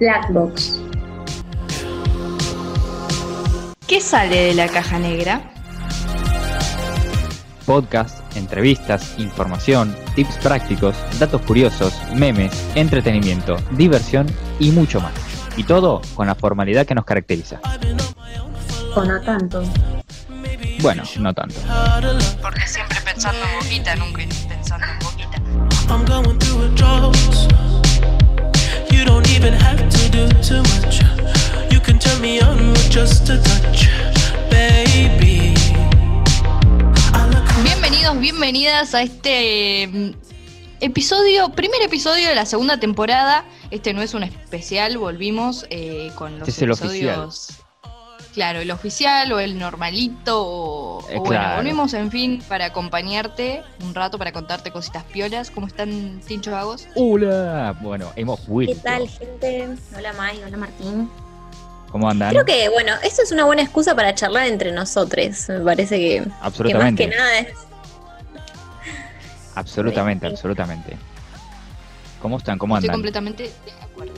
Blackbox. ¿Qué sale de la caja negra? Podcast, entrevistas, información, tips prácticos, datos curiosos, memes, entretenimiento, diversión y mucho más. Y todo con la formalidad que nos caracteriza. O no tanto. Bueno, no tanto. Porque siempre pensando en boquita, nunca pensando en boquita. You don't even have to do too much. You can turn me on with just a touch, baby. Bienvenidos, bienvenidas a este mm, episodio, primer episodio de la segunda temporada. Este no es un especial, volvimos eh, con los Este es el episodios. Claro, el oficial o el normalito o, Eh, o bueno, claro. volvimos en fin para acompañarte un rato para contarte cositas piolas. ¿Cómo están, Tincho Vagos? Hola. Bueno, hemos vuelto. ¿Qué tal, gente? Hola, May, hola, Martín. ¿Cómo andan? Creo que, bueno, esto es una buena excusa para charlar entre nosotros. Me parece que, que más absolutamente. que nada es. Absolutamente, Sí. absolutamente. ¿Cómo están? ¿Cómo Estoy andan? completamente de acuerdo.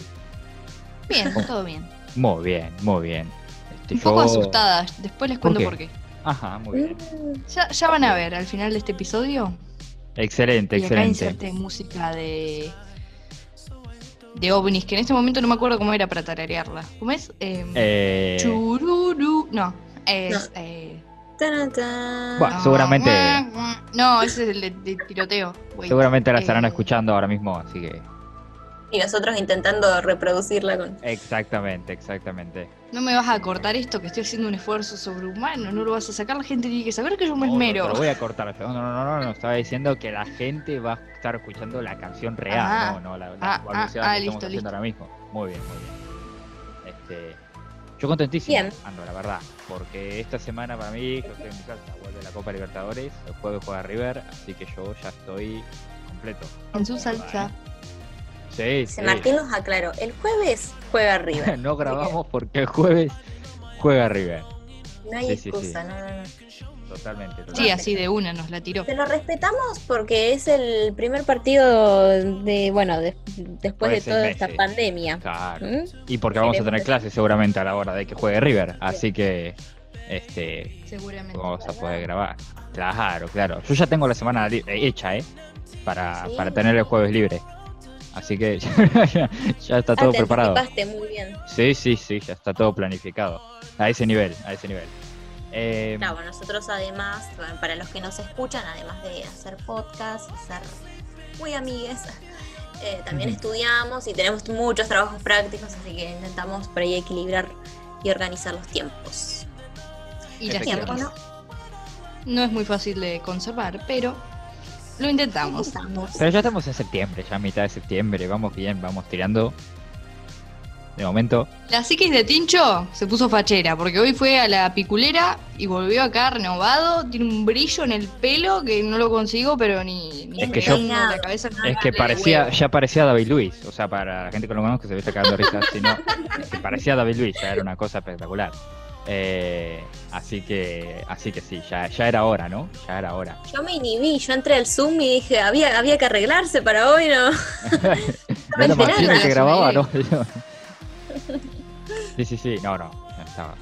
Bien, todo bien. Muy bien, muy bien. Un poco yo- asustada, después les ¿Por cuento qué? por qué. Ajá, muy bien. Ya, ya van a ver al final de este episodio. Excelente, Y acá excelente. inserté música de. de ovnis, que en este momento no me acuerdo cómo era para tararearla. ¿Cómo es? Em, Eh, Chururu. No, es. No. eh, tan, tan. Bueno, no, seguramente-. No, ese es el de, de tiroteo. seguramente la estarán Eh, escuchando ahora mismo, así que. Y nosotros intentando reproducirla con. Exactamente, exactamente. No me vas a cortar esto, que estoy haciendo un esfuerzo sobrehumano. No lo vas a sacar. La gente tiene que saber que yo me No, no, esmero. te lo voy a cortar. No, no, no, no, no, estaba diciendo que la gente va a estar escuchando la canción real, Ah. no, no la, la Ah, balbuceada ah, que listo, estamos haciendo listo. ahora mismo. Muy bien, muy bien. Este, yo contentísimo, Bien. ando, la verdad, porque esta semana para mí, yo estoy en mi casa, vuelve la Copa Libertadores, el jueves juega River, así que yo ya estoy completo. En su salsa. Sí, Se sí. Martín nos aclaró. El jueves juega River. no grabamos porque el jueves juega River. No hay Sí, excusa, sí. no, no, no. Totalmente, totalmente. Sí, así de una nos la tiró. Te lo respetamos porque es el primer partido de, bueno, de- después de seis toda esta pandemia. Claro. ¿Mm? Y porque vamos a tener clases seguramente a la hora de que juegue River, así que este Seguramente. vamos a poder grabar. Claro, claro. Yo ya tengo la semana hecha, ¿eh? Para, Sí. para tener el jueves libre. Así que ya, ya está todo ah, te preparado. muy bien. Sí, sí, sí, ya está todo planificado. A ese nivel, a ese nivel. Eh, Claro, nosotros además, para los que nos escuchan, además de hacer podcast ser muy amigues, eh, también estudiamos y tenemos muchos trabajos prácticos, así que intentamos por ahí equilibrar y organizar los tiempos. Y las Efectivamente. Tiempo, tierras. ¿no? No es muy fácil de conservar, pero lo intentamos. Pero ya estamos en septiembre, ya a mitad de septiembre. Vamos bien, vamos tirando. De momento, La psiquis de Tincho se puso fachera, porque hoy fue a la piculera y volvió acá renovado. Tiene un brillo en el pelo que no lo consigo, pero ni, ni Es que yo- la cabeza Es que parecía, ya parecía David Luis, o sea, para la gente que lo conoce se ve cagando risa, sino es que parecía David Luis, ya era una cosa espectacular. Eh, así que, así que sí, ya, ya era hora, ¿no? Ya era hora. Yo me inhibí, yo entré al Zoom y dije, había, había que arreglarse para hoy, ¿no? ¿No el nada. que grababa, no? Sí, sí, sí, no, no, ya estaba.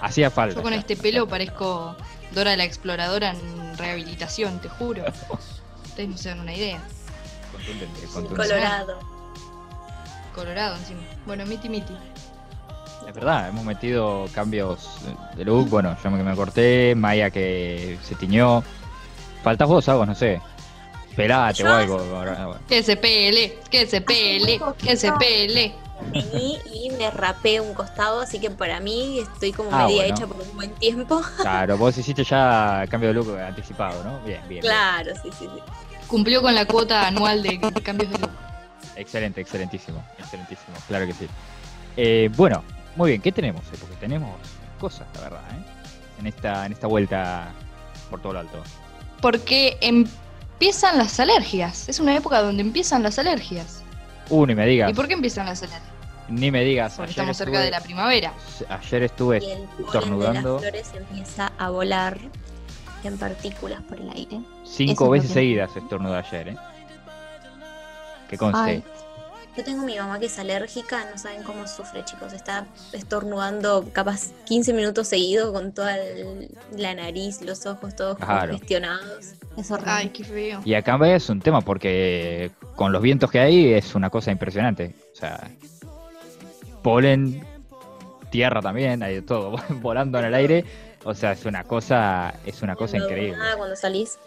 Hacía falta. Yo con ya, este pelo parezco Dora la exploradora en rehabilitación, te juro. Ustedes no se dan una idea. Contundente, contundente. Colorado. Colorado encima. Bueno, miti miti. Es verdad, hemos metido cambios de look. Bueno, yo me, me corté, Maya que se tiñó. Faltas vos, algo, no sé. Pelate o algo. Que se pele, que se pele, que se pele. Y me rapé un costado, así que para mí estoy como Ah, media bueno. hecha por un buen tiempo. Claro, vos hiciste ya cambio de look anticipado, ¿no? Bien, bien. bien. Claro, sí, sí, sí. Cumplió con la cuota anual de cambios de look. Excelente, excelentísimo, excelentísimo, claro que sí. Eh, bueno, muy bien, ¿qué tenemos? eh? Porque tenemos cosas, la verdad, ¿eh? En esta, en esta vuelta por todo lo alto. Porque empiezan las alergias. Es una época donde empiezan las alergias. Uh, ni me digas, ¿Y por qué empiezan las alergias? ni me digas. Porque ayer estamos cerca de la primavera. Ayer estuve Y el polen de estornudando las flores empieza a volar en partículas por el aire. cinco Eso veces seguidas estornudé ayer, ¿eh? Que conste. Ay, Yo tengo mi mamá que es alérgica, no saben cómo sufre, chicos. Está estornudando capaz 15 minutos seguidos con toda el- la nariz, los ojos todos Claro. congestionados. Es horrible. Ay, qué feo. Y acá es un tema porque con los vientos que hay es una cosa impresionante. O sea, polen, tierra también, hay de todo volando en el aire. O sea, es una cosa, es una cosa increíble. nada cuando salís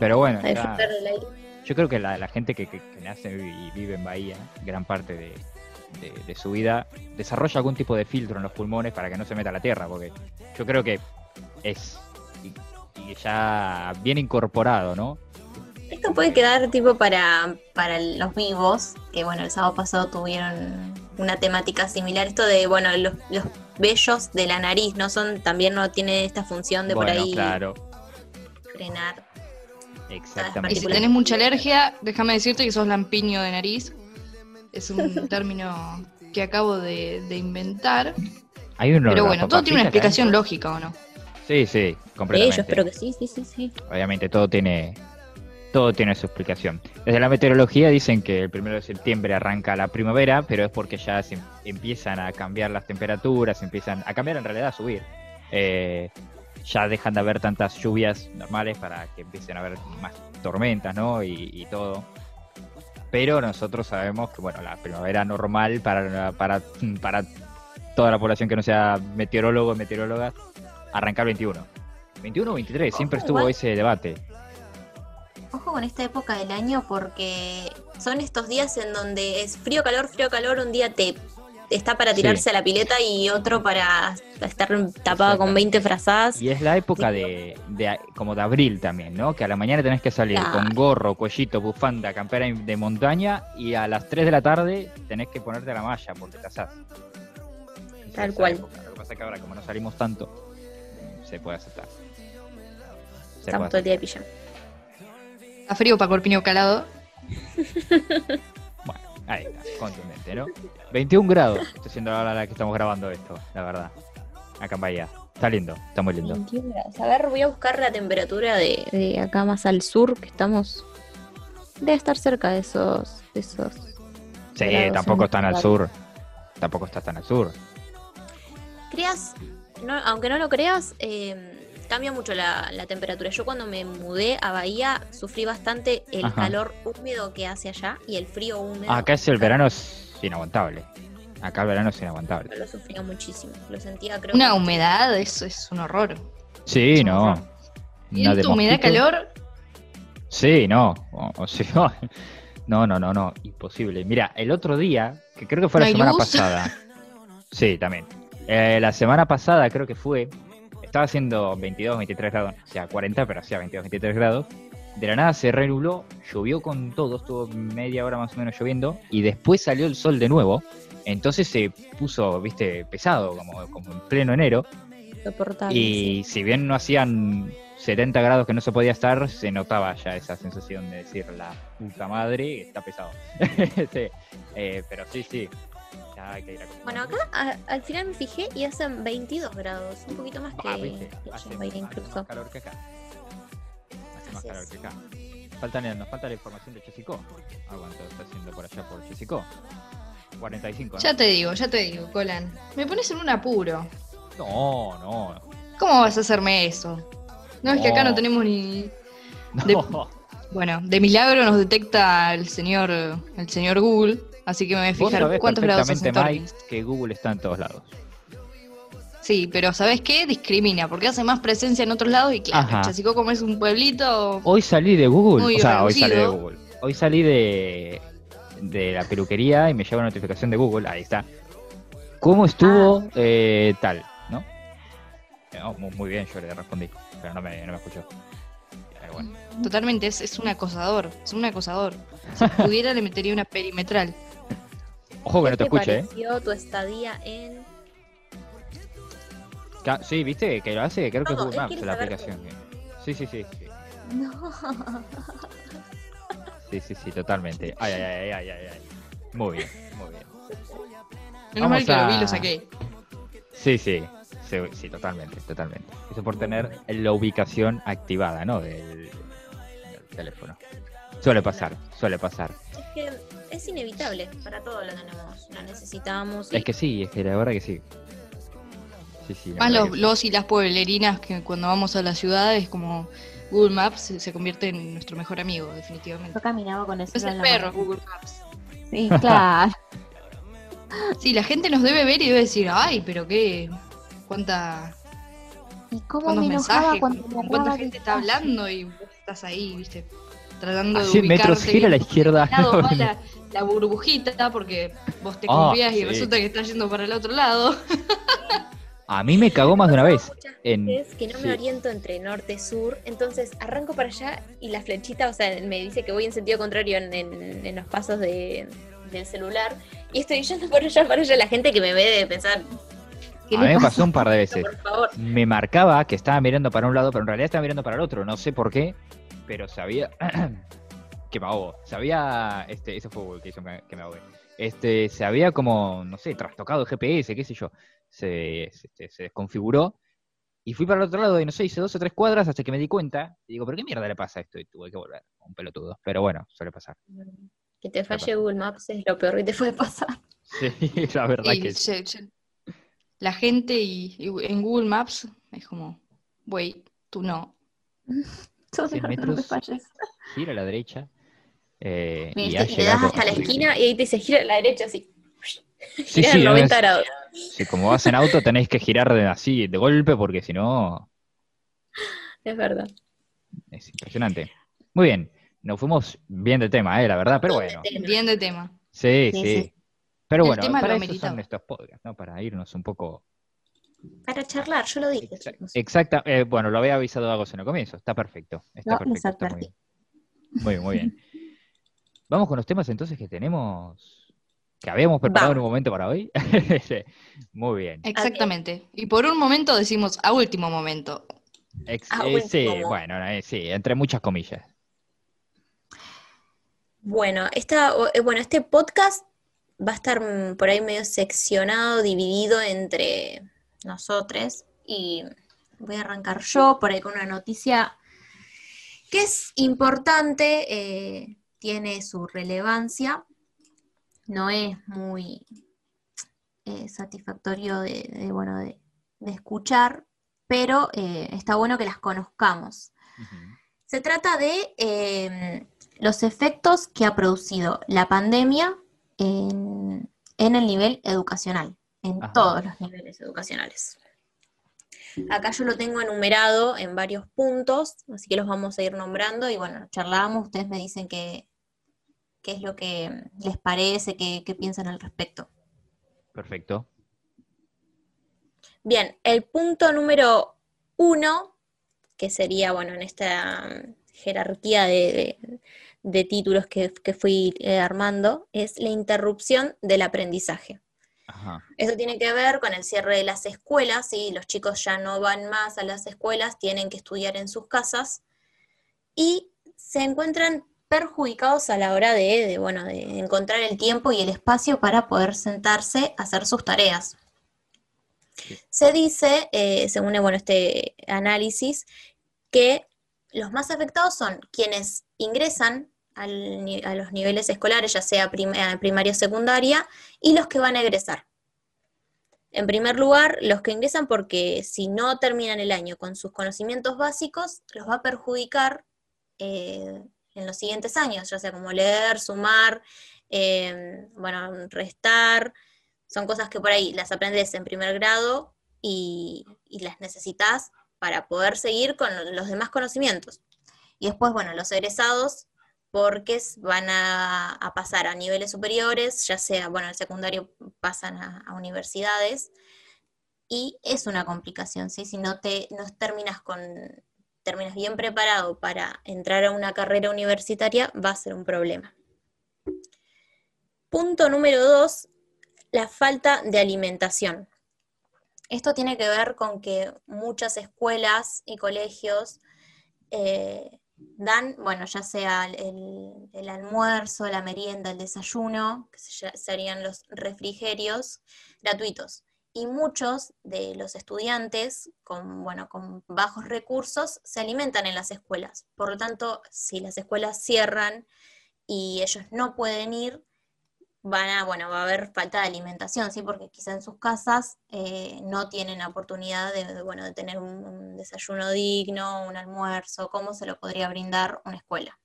Pero bueno, a ya- del aire. Yo creo que la, la gente que, que- que nace y vive en Bahía, gran parte de, de- de su vida, desarrolla algún tipo de filtro en los pulmones para que no se meta la tierra, porque yo creo que es y, y ya bien incorporado, ¿no? Esto puede quedar tipo para, para los vivos, que bueno, el sábado pasado tuvieron una temática similar. Esto de, bueno, los, los vellos de la nariz, ¿no? Son, también no tienen esta función de bueno, por ahí claro, frenar. Y exactamente. si tenés mucha alergia, déjame decirte que sos lampiño de nariz. Es un término que acabo de, de inventar. Hay uno Pero bueno, todo tiene una explicación lógica, ¿o no? ¿eh? Sí, sí, De completamente. ellos, espero que sí, sí, sí, sí. Obviamente todo tiene todo tiene su explicación. Desde la meteorología dicen que el primero de septiembre arranca la primavera, pero es porque ya se em- empiezan a cambiar las temperaturas, empiezan a cambiar en realidad a subir. Eh, ya dejan de haber tantas lluvias normales para que empiecen a haber más tormentas, ¿no? Y, y todo. Pero nosotros sabemos que, bueno, la primavera normal para, para, para toda la población que no sea meteorólogo o meteoróloga, arranca el 21. 21 o 23, siempre Ojo, estuvo igual. ese debate. Ojo con esta época del año porque son estos días en donde es frío, calor, frío, calor. Un día te está para Sí. tirarse a la pileta y otro para estar tapada con 20 frazadas. Y es la época de, de- como de abril también, ¿no? Que a la mañana tenés que salir Claro. con gorro, cuellito, bufanda, campera de montaña y a las 3 de la tarde tenés que ponerte la malla porque te asás. Tal cual. época. Lo que pasa es que ahora como no salimos tanto, se puede aceptar. Se Estamos todo el día de pijama. A frío para corpiño calado. ahí está, contundente, ¿no? 21 grados, está siendo la hora la que estamos grabando esto, la verdad. Acá en Bahía. Está lindo, está muy lindo. 21 grados. A ver, voy a buscar la temperatura de, de acá más al sur, que estamos. Debe estar cerca de esos. De esos. Sí, tampoco están al sur. Tampoco está tan al sur. Creas, no- aunque no lo creas, eh, cambia mucho la, la temperatura. Yo cuando me mudé a Bahía sufrí bastante el Ajá. calor húmedo que hace allá y el frío húmedo. Acá es el verano es inaguantable. Acá el verano es inaguantable. Lo sufría muchísimo. Lo sentía, creo. Una que- humedad, eso es un horror. Sí, Es no. horror. Viento, humedad, calor. Sí, no. O, o sea, no, no, no, no. Imposible. Mira, el otro día, que creo que fue ¿No la semana luz? pasada. Sí, también. Eh, la semana pasada creo que fue. Estaba haciendo 22, 23 grados. O sea, 40, pero hacía 22, 23 grados. De la nada se renubló, llovió con todo, estuvo media hora más o menos lloviendo, y después salió el sol de nuevo. Entonces se puso, viste, pesado, como, como en pleno enero. Y si bien no hacían 70 grados que no se podía estar, se notaba ya esa sensación de decir la puta madre, está pesado. Sí, eh, pero sí, sí. Bueno, acá a- al final me fijé y hacen 22 grados, un poquito más que, Ah, ¿viste? que Hace, incluso. más calor que acá. Hace más calor es. que acá. Faltan, nos falta la información de Chesicó. Ah, cuánto está haciendo por allá por Chesicó. 45, ¿no? Ya te digo, ya te digo, Colan. Me pones en un apuro. No, no. ¿Cómo vas a hacerme eso? No, es que acá No. no tenemos ni. No. De- Bueno, de milagro nos detecta el señor el señor Google, así que me voy a Vos fijar sabés cuántos grados hace perfectamente, en Mike, que Google está en todos lados. Sí, pero ¿sabes qué? Discrimina, porque hace más presencia en otros lados y claro. Chasicó como es un pueblito, Hoy salí de Google. O sea, hoy salí de. Google. Hoy salí de, de la peluquería y me llega una notificación de Google. Ahí está. ¿Cómo estuvo Ah. eh, tal? ¿No? Eh, oh, mu- muy bien, yo le respondí. Pero no me, no me escuchó. Pero bueno. totalmente es, es un acosador, es un acosador. Si pudiera le metería una perimetral. Ojo que no te ¿Qué escuche, ¿eh? pareció tu estadía en Ca- Sí, viste que lo hace. Creo que es Google Maps la aplicación. Sí, sí, sí. sí. No. Sí, sí, sí, totalmente. Ay, ay, ay, ay, ay, ay. Muy bien, muy bien. Menos mal que lo vi lo saqué. Sí, sí, sí, sí, totalmente, totalmente. Eso por tener la ubicación activada, ¿no? Del, del teléfono. Suele pasar, suele pasar. Es que es inevitable, para todo lo tenemos, lo necesitamos. y- Es que sí, es que la verdad que sí. Sí, sí. la Más los, que los y las pueblerinas que cuando vamos a la ciudad es como Google Maps se, se convierte en nuestro mejor amigo, definitivamente. Yo caminaba con eso Es el perro Google Maps. Sí, claro. Sí, la gente nos debe ver y debe decir, ay, pero qué, cuánta, ¿Y cómo me enojaba mensajes, cuando cuánta gente está hablando y vos estás ahí, viste, tratando A de 100 metros ubicarte gira a la izquierda. lado la, la burbujita porque vos te Ah, confías y sí. resulta que estás yendo para el otro lado. A mí me cagó más de una vez. En- veces que no sí. me oriento entre norte y sur, entonces arranco para allá y la flechita, o sea, me dice que voy en sentido contrario en, en- en los pasos de- del celular y estoy yendo por allá, para allá. La gente que me ve debe pensar, ¿qué A mí me pasó un par de veces. Por favor. Me marcaba que estaba mirando para un lado, pero en realidad estaba mirando para el otro. No sé por qué, pero sabía. que me ahogo. Sabía. Este, eso fue Google que hizo que me ahogué. Este, se había como, no sé, trastocado el GPS, qué sé yo. Se, se, este, se desconfiguró. Y fui para el otro lado y no sé, hice dos o tres cuadras hasta que me di cuenta. Y digo, ¿pero qué mierda le pasa a esto? Y tuve que volver. Un pelotudo. Pero bueno, suele pasar. Que te falle? Google Maps es lo peor que te puede pasar. Sí, la verdad Y que sí. se- la gente y, y en Google Maps es como, wait, tú no. Tú Cien no me metros. falles. gira a la derecha. eh, y ha y le das llegado hasta la esquina y ahí te dice gira a la derecha así. Sí, gira sí, en no 90 es- grados. Sí, como vas en auto tenés que girar de- así de golpe porque si no Es verdad. es impresionante. Muy bien, nos fuimos bien del tema, eh, la verdad, pero bueno. Bien de tema. Sí, Sí, sí. sí. Pero El bueno, tema para lo eso son estos podcasts, ¿no? Para irnos un poco... Para charlar, yo lo dije. Exacta, eh, bueno, lo había avisado Agos en el comienzo, está perfecto. Está No, perfecto, está muy bien. Muy bien, muy bien. Vamos con los temas entonces que tenemos, que habíamos preparado en un momento para hoy. Muy bien. Exactamente. Y por un momento decimos a último momento. Ex- eh, sí, bueno, eh, sí, entre muchas comillas. Bueno, esta, bueno, este podcast va a estar mm, por ahí medio seccionado, dividido entre nosotros. Y voy a arrancar yo por ahí con una noticia que es importante, eh, tiene su relevancia, no es muy eh, satisfactorio de, de, bueno, de, de escuchar, pero eh, está bueno que las conozcamos. Se trata de los efectos que ha producido la pandemia en, en el nivel educacional, en Ajá. todos los niveles educacionales. Acá yo lo tengo enumerado en varios puntos, así que los vamos a ir nombrando y bueno, charlamos, ustedes me dicen qué, qué es lo que les parece, qué, piensan al respecto. Perfecto. Bien, el punto número uno, que sería, bueno, en esta mm, jerarquía de, de- de títulos que, que fui eh, armando, es la interrupción del aprendizaje. Ajá. Eso tiene que ver con el cierre de las escuelas, ¿sí? los chicos ya no van más a las escuelas, tienen que estudiar en sus casas y se encuentran perjudicados a la hora de, de, bueno, de encontrar el tiempo y el espacio para poder sentarse a hacer sus tareas. Se dice, eh, según bueno, este análisis, que los más afectados son quienes ingresan a los niveles escolares, ya sea eh, primaria o secundaria, y los que van a egresar. En primer lugar, los que ingresan porque si no terminan el año con sus conocimientos básicos, los va a perjudicar eh, en los siguientes años, ya sea como leer, sumar, eh, bueno, restar, son cosas que por ahí las aprendes en primer grado y, y las necesitas para poder seguir con lo- los demás conocimientos. Y después, bueno, los egresados, porque van a, pasar a niveles superiores, ya sea, bueno, el secundario pasan a, a universidades, y es una complicación, ¿sí? Si no te no terminas con terminas bien preparado para entrar a una carrera universitaria, va a ser un problema. Punto número dos, la falta de alimentación. Esto tiene que ver con que muchas escuelas y colegios eh, dan, bueno, ya sea el, el almuerzo, la merienda, el desayuno, que se- serían los refrigerios gratuitos. Y muchos de los estudiantes con, bueno, con bajos recursos se alimentan en las escuelas. Por lo tanto, si las escuelas cierran y ellos no pueden ir, van a, bueno, va a haber falta de alimentación, ¿sí? Porque quizá en sus casas eh, no tienen la oportunidad de, bueno, de tener un, un desayuno digno, un almuerzo, ¿cómo se lo podría brindar una escuela?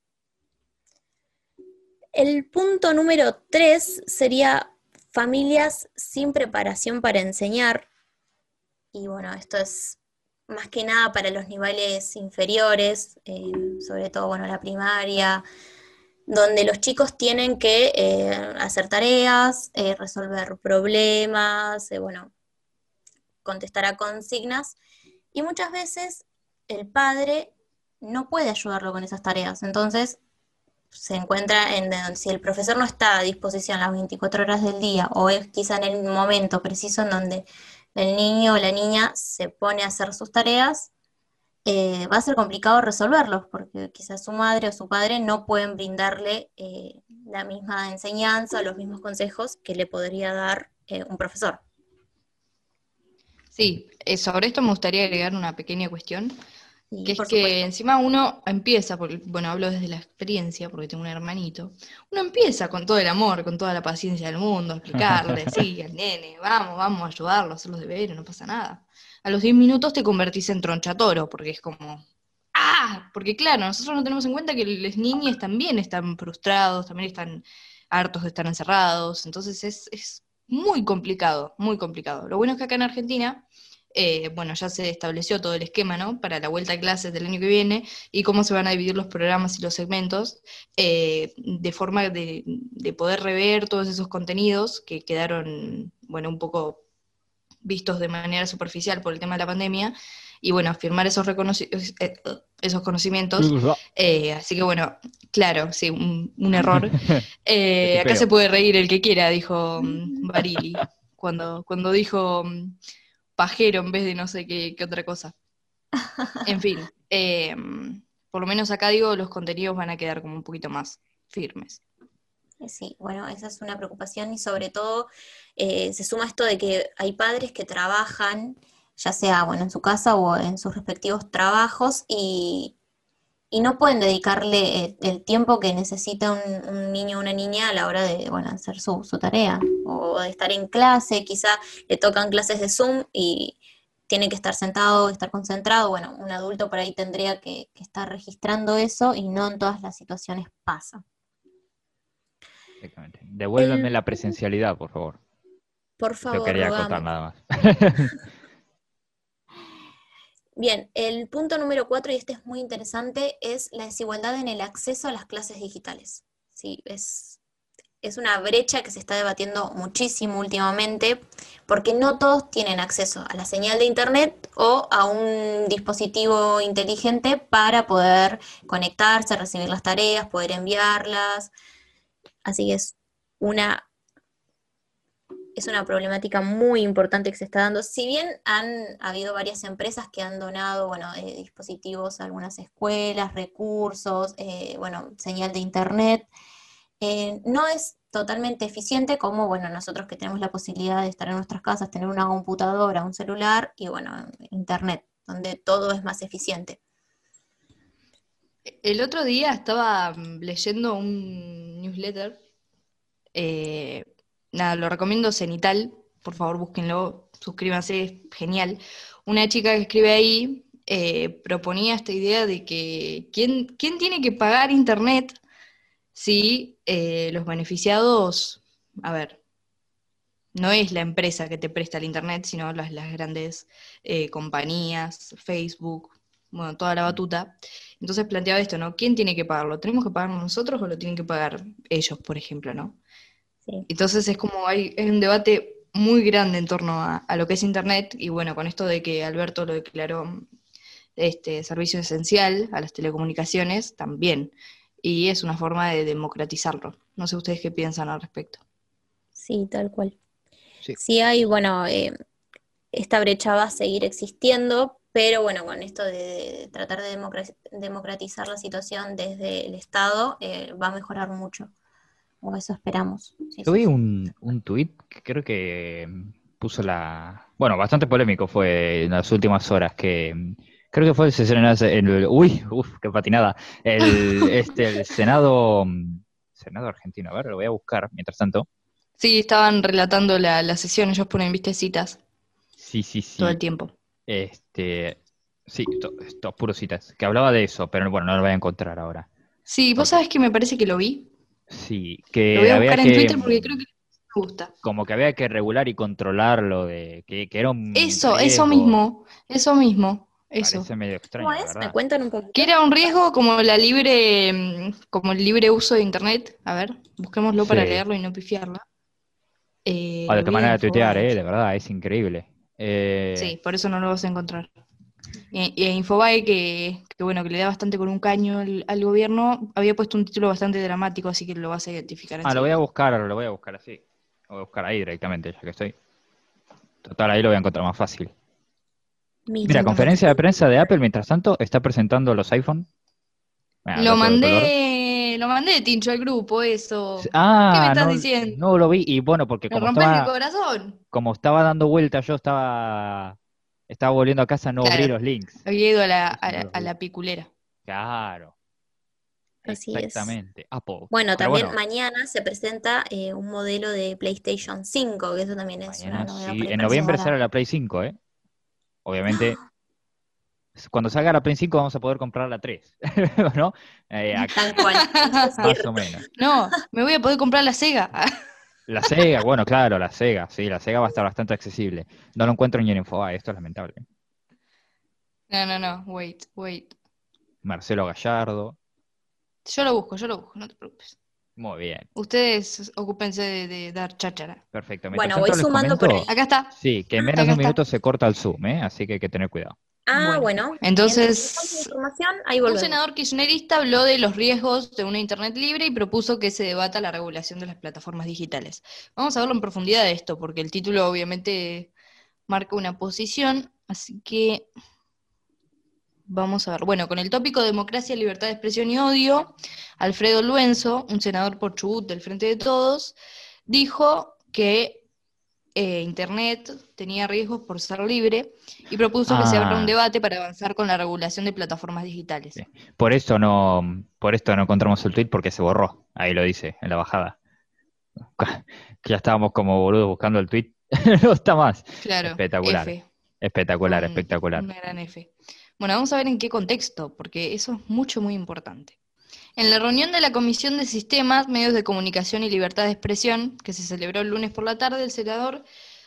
El punto número tres sería familias sin preparación para enseñar. Y bueno, esto es más que nada para los niveles inferiores, eh, sobre todo, bueno, la primaria, donde los chicos tienen que eh, hacer tareas, eh, resolver problemas, eh, bueno, contestar a consignas, y muchas veces el padre no puede ayudarlo con esas tareas. Entonces, se encuentra en en- si el profesor no está a disposición las 24 horas del día, o es quizá en el momento preciso en donde el niño o la niña se pone a hacer sus tareas, eh, va a ser complicado resolverlos, porque quizás su madre o su padre no pueden brindarle eh, la misma enseñanza o los mismos consejos que le podría dar eh, un profesor. Sí, eh, sobre esto me gustaría agregar una pequeña cuestión, que es que supuesto, encima uno empieza, porque, bueno, hablo desde la experiencia, porque tengo un hermanito, uno empieza con todo el amor, con toda la paciencia del mundo, a explicarle, sí, al nene, vamos, vamos a ayudarlo a hacer los deberes, no pasa nada. A los 10 minutos te convertís en tronchatoro, porque es como, ¡ah! Porque claro, nosotros no tenemos en cuenta que los niños también están frustrados, también están hartos de estar encerrados, entonces es, es muy complicado, muy complicado. Lo bueno es que acá en Argentina eh, bueno, ya se estableció todo el esquema, ¿no? Para la vuelta a clases del año que viene y cómo se van a dividir los programas y los segmentos, eh, de forma de, de poder rever todos esos contenidos que quedaron, bueno, un poco vistos de manera superficial por el tema de la pandemia, y bueno, afirmar esos, eh, esos conocimientos. Eh, así que bueno, claro, sí, un, un error. Eh, acá se puede reír el que quiera, dijo mm, Barili, cuando, cuando dijo mm, pajero en vez de no sé qué, qué otra cosa. En fin, eh, por lo menos acá digo, los contenidos van a quedar como un poquito más firmes. Sí, bueno, esa es una preocupación y sobre todo eh, se suma esto de que hay padres que trabajan, ya sea bueno, en su casa o en sus respectivos trabajos y, y no pueden dedicarle el, tiempo que necesita un, niño o una niña a la hora de bueno, hacer su, su tarea o de estar en clase, quizá le tocan clases de Zoom y tiene que estar sentado, estar concentrado. Bueno, un adulto por ahí tendría que estar registrando eso y no en todas las situaciones pasa. Exactamente. Devuélvanme El- la presencialidad, por favor. Por Yo favor, quería rogamos. acotar nada más. Bien, el punto número cuatro, y este es muy interesante, es la desigualdad en el acceso a las clases digitales. Sí, es, es una brecha que se está debatiendo muchísimo últimamente, porque no todos tienen acceso a la señal de internet o a un dispositivo inteligente para poder conectarse, recibir las tareas, poder enviarlas. Así que es una es una problemática muy importante que se está dando. Si bien han habido varias empresas que han donado, bueno, eh, dispositivos a algunas escuelas, recursos, eh, bueno, señal de internet, eh, no es totalmente eficiente como, bueno, nosotros que tenemos la posibilidad de estar en nuestras casas, tener una computadora, un celular y, bueno, internet, donde todo es más eficiente. El otro día estaba mm, leyendo un newsletter. eh, nada, lo recomiendo Cenital. Por favor, búsquenlo, suscríbanse, es genial. Una chica que escribe ahí eh, proponía esta idea de que ¿quién, quién tiene que pagar internet si eh, los beneficiados, a ver, no es la empresa que te presta el internet, sino las, las grandes eh, compañías, Facebook, bueno, toda la batuta. Entonces planteaba esto, ¿no? ¿Quién tiene que pagarlo? ¿Tenemos que pagarlo nosotros o lo tienen que pagar ellos, por ejemplo, ¿no? Sí. Entonces es como hay, hay un debate muy grande en torno a, a lo que es Internet y bueno, con esto de que Alberto lo declaró este servicio esencial a las telecomunicaciones, también. Y es una forma de democratizarlo. No sé ustedes qué piensan al respecto. Sí, tal cual. Sí. Sí hay, bueno, eh, esta brecha va a seguir existiendo, pero bueno, con esto de, tratar de democra- democratizar la situación desde el Estado, eh, va a mejorar mucho. O eso esperamos. Sí, Yo sí, vi sí. un, un tuit que creo que mm, puso la... Bueno, bastante polémico fue en las últimas horas, que mm, creo que fue el, Senado- en el- uy, uf, qué patinada, el, este, el Senado, mm, Senado argentino, a ver, lo voy a buscar mientras tanto. Sí, estaban relatando la, la sesión, ellos ponen vistecitas Sí, sí, sí. todo el tiempo. Este, sí, to- esto, puros citas. Que hablaba de eso, pero bueno, no lo voy a encontrar ahora. Sí, vos sabés que me parece que lo vi. Sí, que Lo voy a había buscar en que, Twitter porque creo que me gusta. como que había que regular y controlar lo de que, que era un Eso, eso mismo, eso mismo, eso. Parece medio extraño, ¿Cómo es? verdad. ¿Me cuentan un poquito? Que era un riesgo como la libre, mm, como el libre uso de internet. A ver, busquémoslo para leerlo y no pifiarla. Eh, en manera de tuitear, eh, de verdad, es increíble. Eh, Sí, por eso no lo vas a encontrar. Y, y en Infobae, que, que bueno, que le da bastante con un caño al, al gobierno, había puesto un título bastante dramático, así que lo vas a identificar. Ah, lo voy a buscar, lo voy a buscar así. Lo voy a buscar ahí directamente, ya que estoy. Total, ahí lo voy a encontrar más fácil. Mi- Mira, conferencia de prensa de Apple, mientras tanto, está presentando los iPhone. Ah, Lo mandé, lo mandé de Tincho al grupo, eso. Ah, ¿Qué me estás no, diciendo? no lo vi. Y bueno, porque como el estaba, corazón. como estaba dando vuelta, yo estaba, estaba volviendo a casa, no abrí Claro. los links. Había ido a la, a la, a piculera. Claro. Así es. Exactamente. Apple. Bueno, Pero también bueno, mañana se presenta eh, un modelo de PlayStation 5, que eso también es mañana una novedad sí. En noviembre sale la Play 5, ¿eh? Obviamente. Cuando salga la Play 5 vamos a poder comprar la 3, ¿no? Eh, Tal cual. Más o menos. No, me voy a poder comprar la Sega. La Sega, bueno, claro, la Sega, sí, la Sega va a estar bastante accesible. No lo encuentro ni en Infobae, esto es lamentable. No, no, no, wait, wait. Marcelo Gallardo, Yo lo busco, yo lo busco, no te preocupes. muy bien, Ustedes ocúpense de, de dar cháchara. perfecto. Bueno, voy sumando por ahí. Acá está. Sí, que en menos de un está. minuto se corta el Zoom, ¿eh? Así que hay que tener cuidado. Ah, Bueno. bueno. Entonces- Un senador kirchnerista habló de los riesgos de una Internet libre y propuso que se debata la regulación de las plataformas digitales. Vamos a verlo en profundidad de esto, porque el título obviamente marca una posición, así que vamos a ver. Bueno, con el tópico democracia, libertad de expresión y odio, Alfredo Luenzo, un senador por Chubut del Frente de Todos, dijo que eh, Internet tenía riesgos por ser libre y propuso que se abra Ah. un debate para avanzar con la regulación de plataformas digitales. Sí. Por esto no, por esto no encontramos el tweet porque se borró. Ahí lo dice, en la bajada. Ya estábamos como boludos buscando el tweet. no está más. Claro, Espectacular. F, Espectacular, un- espectacular. Una gran F. Bueno, vamos a ver en qué contexto, porque eso es mucho, muy importante. En la reunión de la Comisión de Sistemas, Medios de Comunicación y Libertad de Expresión, que se celebró el lunes por la tarde, el senador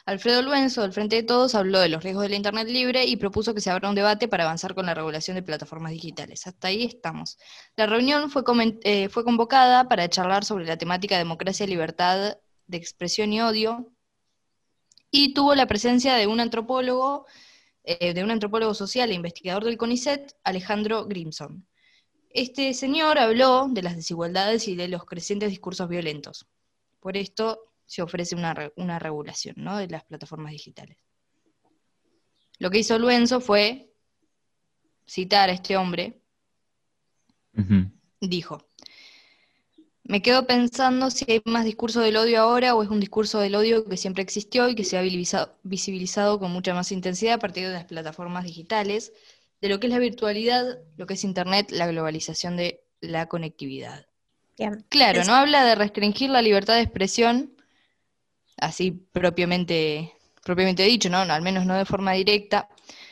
Alfredo Luenzo, del Frente de Todos, habló de los riesgos de la Internet libre y propuso que se abra un debate para avanzar con la regulación de plataformas digitales. Hasta ahí estamos. La reunión fue, eh, convocada para charlar sobre la temática democracia, libertad de expresión y odio, y tuvo la presencia de un antropólogo, eh, de un antropólogo social e investigador del CONICET, Alejandro Grimson. Este señor habló de las desigualdades y de los crecientes discursos violentos. Por esto se ofrece una, re- una regulación ¿no? de las plataformas digitales. Lo que hizo Luenzo fue citar a este hombre, dijo, me quedo pensando si hay más discurso del odio ahora o es un discurso del odio que siempre existió y que se ha visibilizado, visibilizado con mucha más intensidad a partir de las plataformas digitales, de lo que es la virtualidad, lo que es Internet, la globalización de la conectividad. Bien. Claro, Es- no habla de restringir la libertad de expresión, así propiamente, propiamente dicho, ¿no? Al menos no de forma directa,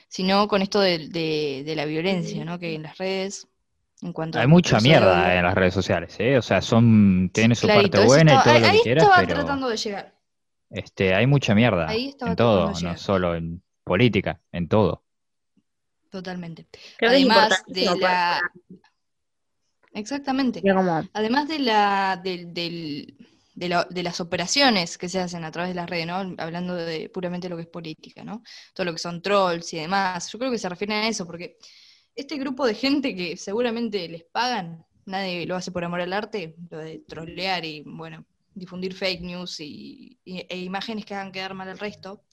sino con esto de, de- de la violencia, ¿no? Que en las redes, en cuanto Hay mucha de mierda en las redes sociales, ¿eh? O sea, son, tiene su Clarito, parte buena y todo lo ahí que quieras, estaba pero tratando de llegar. este, hay mucha mierda Ahí estaba en todo, no solo en política, en todo. Totalmente. Creo que es Además de la... Exactamente. Como, Además de la, del- del- de, la- de las operaciones que se hacen a través de las redes, ¿no? Hablando de puramente lo que es política, ¿no? Todo lo que son trolls y demás. Yo creo que se refieren a eso, porque este grupo de gente que seguramente les pagan, nadie lo hace por amor al arte, lo de trollear y, bueno, difundir fake news y, y- e imágenes que hagan quedar mal al resto,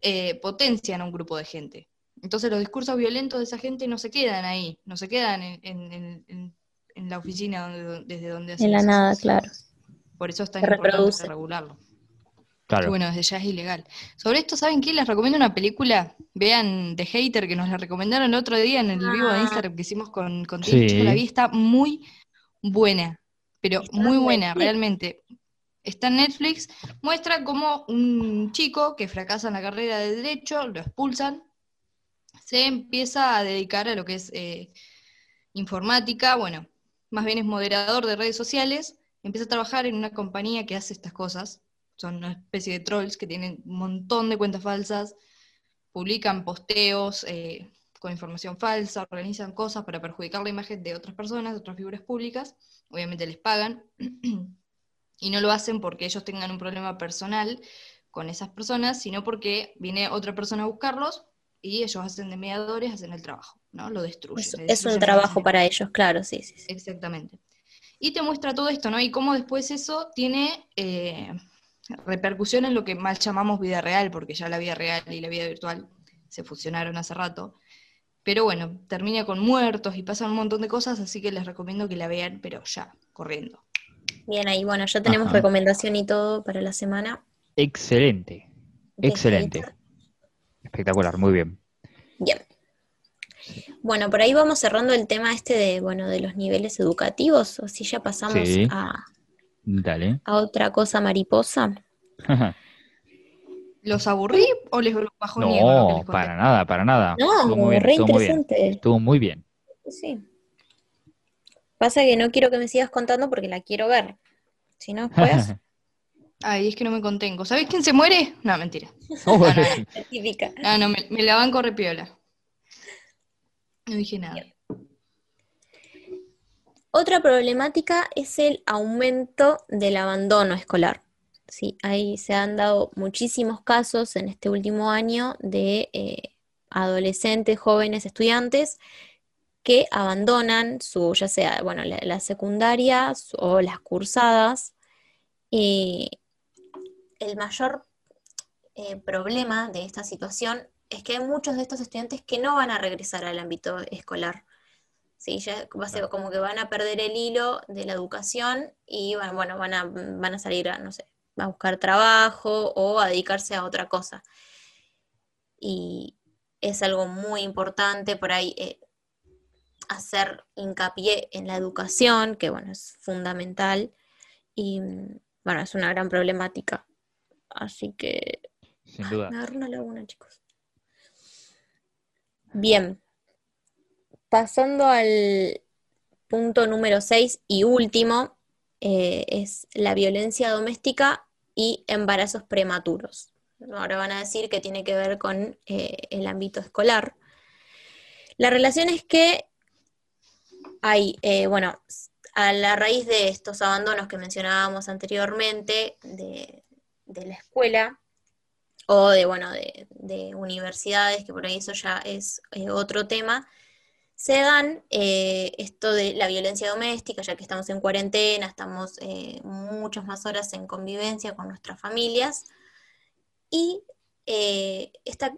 eh, potencian a un grupo de gente. Entonces los discursos violentos de esa gente no se quedan ahí, no se quedan en, en- en- en- en la oficina donde- desde donde hacen en la nada, claro. Por eso es tan Se importante regularlo. Claro. Que bueno, desde ya es ilegal. Sobre esto, ¿saben qué? Les recomiendo una película. Vean The Hater, que nos la recomendaron el otro día en el vivo de Ah. Instagram que hicimos con, con Sí. Yo la vi, está muy buena. Pero Está muy en buena, Netflix. realmente. está en Netflix, muestra cómo un chico que fracasa en la carrera de Derecho, lo expulsan, se empieza a dedicar a lo que es eh, informática, bueno, más bien es moderador de redes sociales, empieza a trabajar en una compañía que hace estas cosas, son una especie de trolls que tienen un montón de cuentas falsas, publican posteos eh, con información falsa, organizan cosas para perjudicar la imagen de otras personas, de otras figuras públicas, obviamente les pagan, y no lo hacen porque ellos tengan un problema personal con esas personas, sino porque viene otra persona a buscarlos y ellos hacen de mediadores, hacen el trabajo, ¿no? Lo destruyen. Es, un trabajo para ellos, claro, sí, sí. sí. Exactamente. Y te muestra todo esto, ¿no? Y cómo después eso tiene eh, repercusión en lo que mal llamamos vida real, porque ya la vida real y la vida virtual se fusionaron hace rato. Pero bueno, termina con muertos y pasan un montón de cosas, así que les recomiendo que la vean, pero ya, corriendo. Bien ahí, bueno, ya tenemos Ajá. recomendación y todo para la semana. Excelente, excelente. Definita. Espectacular, muy bien. Bien. Bueno, por ahí vamos cerrando el tema este de, bueno, de los niveles educativos, o si ya pasamos Sí. a, Dale. a otra cosa mariposa. ¿Los aburrí o les bajó no, para nada, para nada. estuvo muy No, bien, re estuvo muy bien. interesante. Estuvo muy bien. Sí. Pasa que no quiero que me sigas contando porque la quiero ver. Si no, después, Ay, es que no me contengo. ¿Sabés quién se muere? No, mentira. No, no, la típica. no, no, me, me la banco repiola. No dije nada. Otra problemática es el aumento del abandono escolar. Sí, ahí se han dado muchísimos casos en este último año de eh, adolescentes, jóvenes, estudiantes que abandonan su, ya sea, bueno, la, la secundaria su- o las cursadas. Y el mayor eh, problema de esta situación es que hay muchos de estos estudiantes que no van a regresar al ámbito escolar. Sí, ya va a ser como que van a perder el hilo de la educación y bueno, bueno, van a, van a salir a, no sé, a buscar trabajo o a dedicarse a otra cosa. Y es algo muy importante por ahí eh, hacer hincapié en la educación, que bueno, es fundamental y mm, bueno, es una gran problemática. Así que Sin Ay, duda. me agarró una laguna, chicos. Bien. Pasando al punto número 6 y último, eh, es la violencia doméstica y embarazos prematuros. Ahora van a decir que tiene que ver con eh, el ámbito escolar. La relación es que hay, eh, bueno, a la raíz de estos abandonos que mencionábamos anteriormente de, de la escuela, o de, bueno, de, de universidades, que por ahí eso ya es eh, otro tema, se dan eh, esto de la violencia doméstica, ya que estamos en cuarentena, estamos eh, muchas más horas en convivencia con nuestras familias, y esta,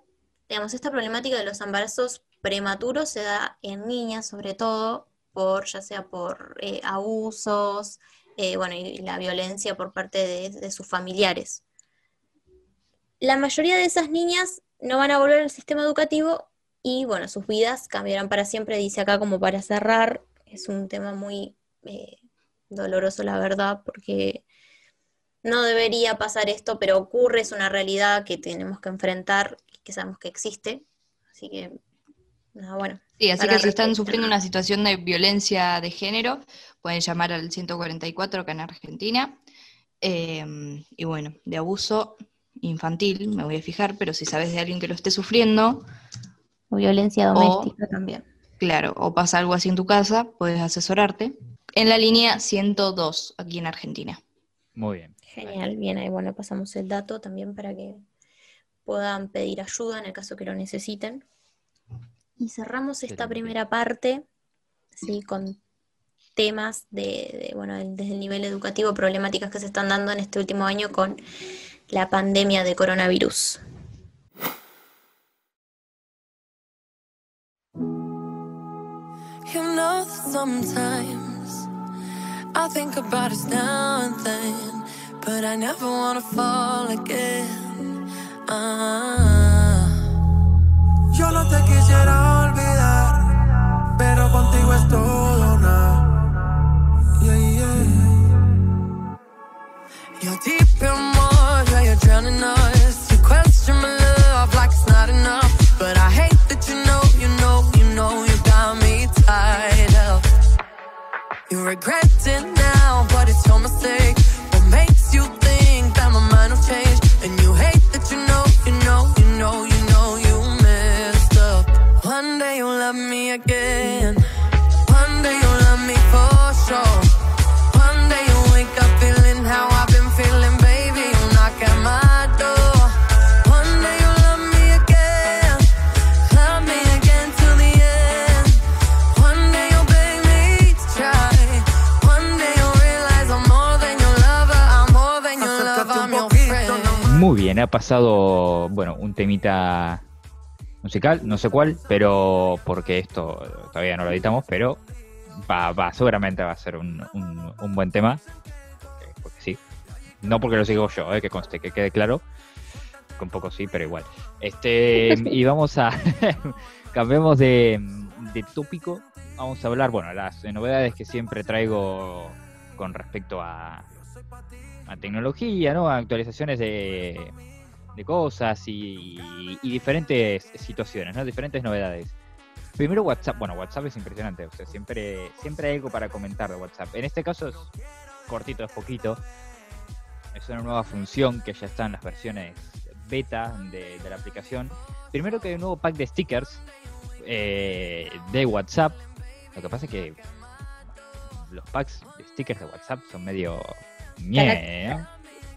digamos, esta problemática de los embarazos prematuros se da en niñas, sobre todo, por, ya sea por abusos, eh, bueno, y la violencia por parte de- sus familiares. La mayoría de esas niñas no van a volver al sistema educativo y bueno, sus vidas cambiarán para siempre, dice acá como para cerrar, es un tema muy eh, doloroso la verdad, porque no debería pasar esto, pero ocurre, es una realidad que tenemos que enfrentar, que sabemos que existe, así que, bueno. Sí, así que si están sufriendo una situación de violencia de género, pueden llamar al 144 acá en Argentina. Eh, y bueno, de abuso infantil, me voy a fijar, pero si sabes de alguien que lo esté sufriendo, O violencia O- doméstica también. claro, o pasa algo así en tu casa, puedes asesorarte. En la línea 102, aquí en Argentina. Muy bien. Genial, bien, ahí bueno, pasamos el dato también para que puedan pedir ayuda en el caso que lo necesiten. Y cerramos esta primera parte, sí, con temas de, de, bueno, desde el nivel educativo, problemáticas que se están dando en este último año con la pandemia de coronavirus. You know that sometimes I think about us now and then, but I never wanna fall again. Ah. Yo no te quisiera olvidar, pero contigo es todo nada. Yeah, yeah. You're deep in water, you're drowning us. You question my love like it's not enough, but I hate that you know, you know, you know, you got me tied up. You regret pasado, bueno, un temita musical, no sé cuál, pero porque esto todavía no lo editamos, pero va, va, seguramente va a ser un, un- un buen tema. eh, Porque sí. No porque lo sigo yo, eh, que conste, que quede claro. Un poco sí, pero igual. Este, y vamos a. cambiemos de, de tópico. Vamos a hablar, bueno, las novedades que siempre traigo con respecto a, a tecnología, ¿no? A actualizaciones de, de cosas y, y diferentes situaciones, ¿no? Diferentes novedades. Primero WhatsApp, bueno, WhatsApp es impresionante, o sea, siempre, siempre hay algo para comentar de WhatsApp. En este caso es cortito, es poquito. Es una nueva función que ya está en las versiones beta de, de la aplicación. Primero que hay un nuevo pack de stickers eh, de WhatsApp. Lo que pasa es que los packs de stickers de WhatsApp son medio... ñe, ¿no?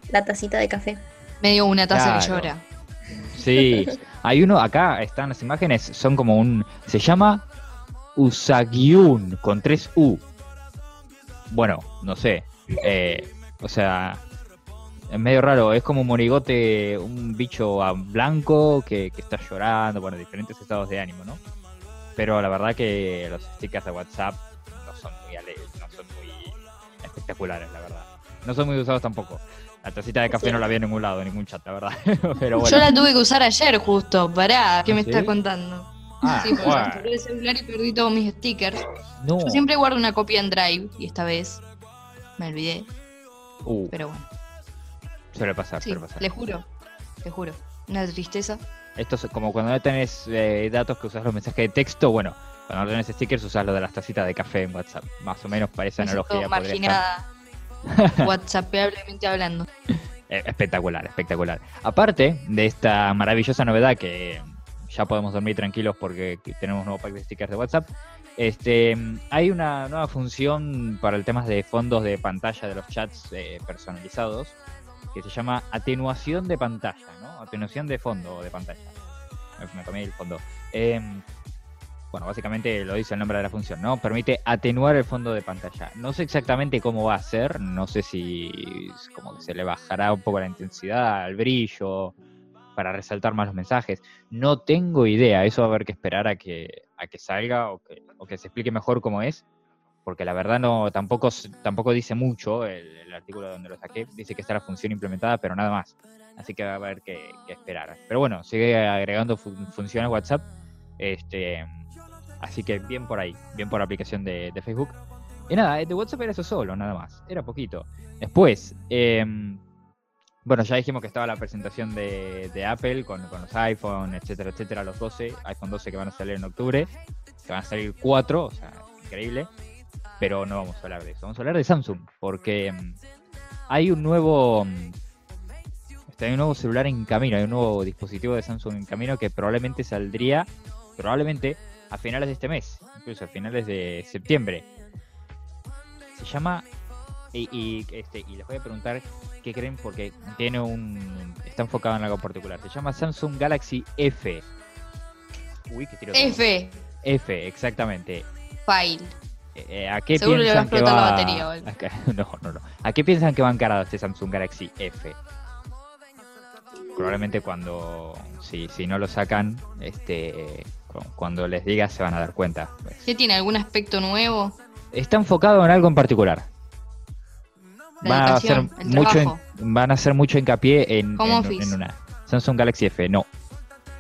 La tacita de café. Medio una taza que llora. Sí, hay uno, acá están las imágenes, son como un, se llama Usagiun con tres U. Bueno, no sé, eh, o sea, es medio raro, es como un monigote, un bicho blanco que, que está llorando, bueno, diferentes estados de ánimo, ¿no? Pero la verdad que los stickers de WhatsApp no son muy alegres, no son muy espectaculares, la verdad. No son muy usados tampoco. La tacita de café Sí. no la vi en ningún lado, en ningún chat, la verdad. Pero bueno. Yo la tuve que usar ayer justo. Pará, ¿qué ¿Ah, me sí? estás contando? Ah, sí, porque me el celular y perdí todos mis stickers. No. Yo siempre guardo una copia en Drive y esta vez me olvidé. Uh, Pero bueno, suele pasar, sí, suele pasar. le juro, le juro. Una tristeza. Esto es como cuando no tenés eh, datos que usas los mensajes de texto, bueno, cuando no tenés stickers usas lo de las tacitas de café en WhatsApp. Más o menos para esa analogía. podría estar. WhatsAppablemente hablando. Eh, espectacular, espectacular. Aparte de esta maravillosa novedad que ya podemos dormir tranquilos porque tenemos un nuevo pack de stickers de WhatsApp, este, hay una nueva función para el tema de fondos de pantalla de los chats eh, personalizados que se llama atenuación de pantalla, ¿no? Atenuación de fondo de pantalla. Me, me comí el fondo. Em, bueno, básicamente lo dice el nombre de la función, ¿no? Permite atenuar el fondo de pantalla. No sé exactamente cómo va a ser, no sé si como que se le bajará un poco la intensidad, el brillo, para resaltar más los mensajes. No tengo idea, eso va a haber que esperar a que, a que salga o que, o que se explique mejor cómo es, porque la verdad no tampoco, tampoco dice mucho el, artículo donde lo saqué, dice que está la función implementada, pero nada más. Así que va a haber que, que esperar. Pero bueno, sigue agregando fun- funciones WhatsApp. Este, así que bien por ahí, bien por la aplicación de, Facebook. Y nada, de WhatsApp era eso solo, nada más. Era poquito. Después, em, bueno, ya dijimos que estaba la presentación de, Apple con, los iPhone, etcétera, etcétera, los 12, iPhone 12 que van a salir en octubre, que van a salir 4, o sea, increíble. Pero no vamos a hablar de eso, vamos a hablar de Samsung, porque em, hay un nuevo. este, hay un nuevo celular en camino, hay un nuevo dispositivo de Samsung en camino que probablemente saldría, probablemente a finales de este mes, incluso a finales de septiembre. Se llama y, y, este, y les voy a preguntar qué creen porque tiene un está enfocado en algo particular. Se llama Samsung Galaxy F. Uy, que tiro. F, F, exactamente. file. Eh, eh, ¿A qué Seguro va piensan que explotar la va? batería o algo. ¿A qué- No, no, no. ¿A qué piensan que va encarado este Samsung Galaxy F? Probablemente cuando si, si no lo sacan, este cuando les diga se van a dar cuenta. pues. ¿Qué tiene? ¿Algún aspecto nuevo? Está enfocado en algo en particular. La Van a hacer mucho, van a hacer mucho hincapié en, Home en- office. en una Samsung Galaxy F. No,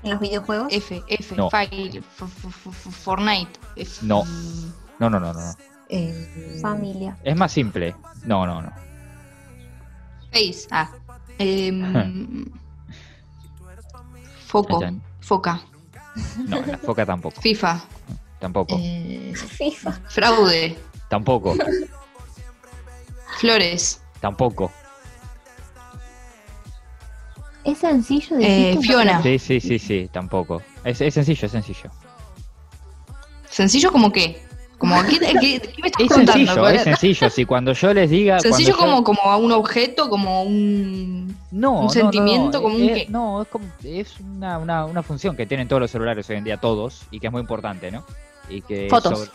En los videojuegos. F, F, No. file, f- f- f- f- Fortnite. F- No. no, no, no, no. no. eh, Familia. Es más simple. No, no, no. Face, ah. Em, foco, foca, No, la foca tampoco. FIFA, Tampoco. eh, FIFA. fraude, Tampoco. flores, Tampoco. Es sencillo de Eh, Fiona. Sí, sí, sí, sí, tampoco. Es, es sencillo, es sencillo. sencillo como qué, como qué, qué- qué me estás Es contando? sencillo, ¿Cuál es sencillo. Si cuando yo les diga. Sencillo yo- como, como a un objeto, como un No, un no, sentimiento, no, como un qué. No, es, como, es una, una, una función que tienen todos los celulares hoy en día, todos, y que es muy importante, ¿no? Y que Fotos. sobre-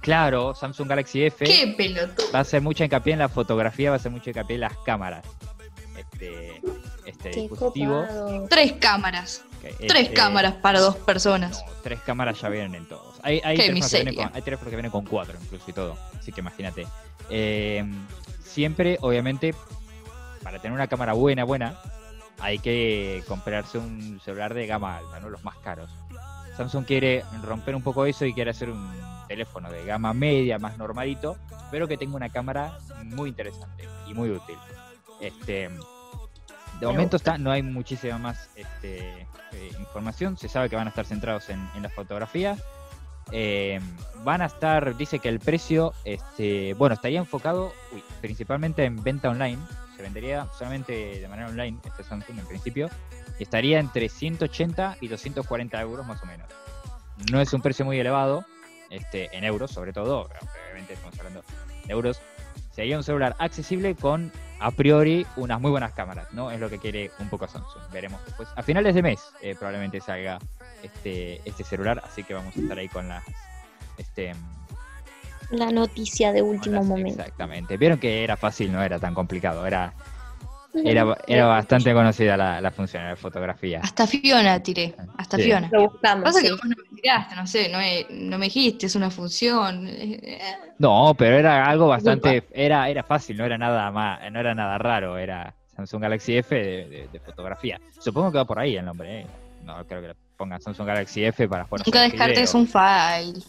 claro, Samsung Galaxy F qué pelotudo. va a hacer mucha hincapié en la fotografía, va a hacer mucha hincapié en las cámaras. Este, este Qué dispositivo. copado. Tres cámaras. Tres eh, cámaras para dos personas. no, tres cámaras ya vienen en todos. Hay, hay, teléfonos que vienen con, hay teléfonos que vienen con cuatro incluso y todo. Así que imagínate. Eh, siempre, obviamente, para tener una cámara buena, buena, hay que comprarse un celular de gama alta, ¿no? Los más caros. Samsung quiere romper un poco eso y quiere hacer un teléfono de gama media, más normalito, pero que tenga una cámara muy interesante y muy útil. Este, de momento está, no hay muchísima más este, eh, información. Se sabe que van a estar centrados en, en la fotografía. Eh, van a estar, dice que el precio, este, bueno, estaría enfocado uy, principalmente en venta online. Se vendería solamente de manera online este Samsung en principio. Y estaría entre 180 y 240 euros más o menos. No es un precio muy elevado, este, en euros sobre todo. Obviamente estamos hablando de euros. Sería un celular accesible con a priori unas muy buenas cámaras, ¿no? Es lo que quiere un poco Samsung. Veremos después. A finales de mes eh, probablemente salga este, este celular, así que vamos a estar ahí con las este La noticia de último las- momento. Exactamente. Vieron que era fácil, no era tan complicado, era era, era bastante conocida la, la función de fotografía. Hasta Fiona tiré. Hasta Sí. Fiona. Lo buscamos. Pasa que vos no me tiraste, no sé, no me, no me dijiste, es una función. No, pero era algo bastante, era, era fácil, no era nada más, no era nada raro, era Samsung Galaxy F de, de- de fotografía. Supongo que va por ahí el nombre, ¿eh? No creo que le pongan Samsung Galaxy F para jugar Nunca descartes un file.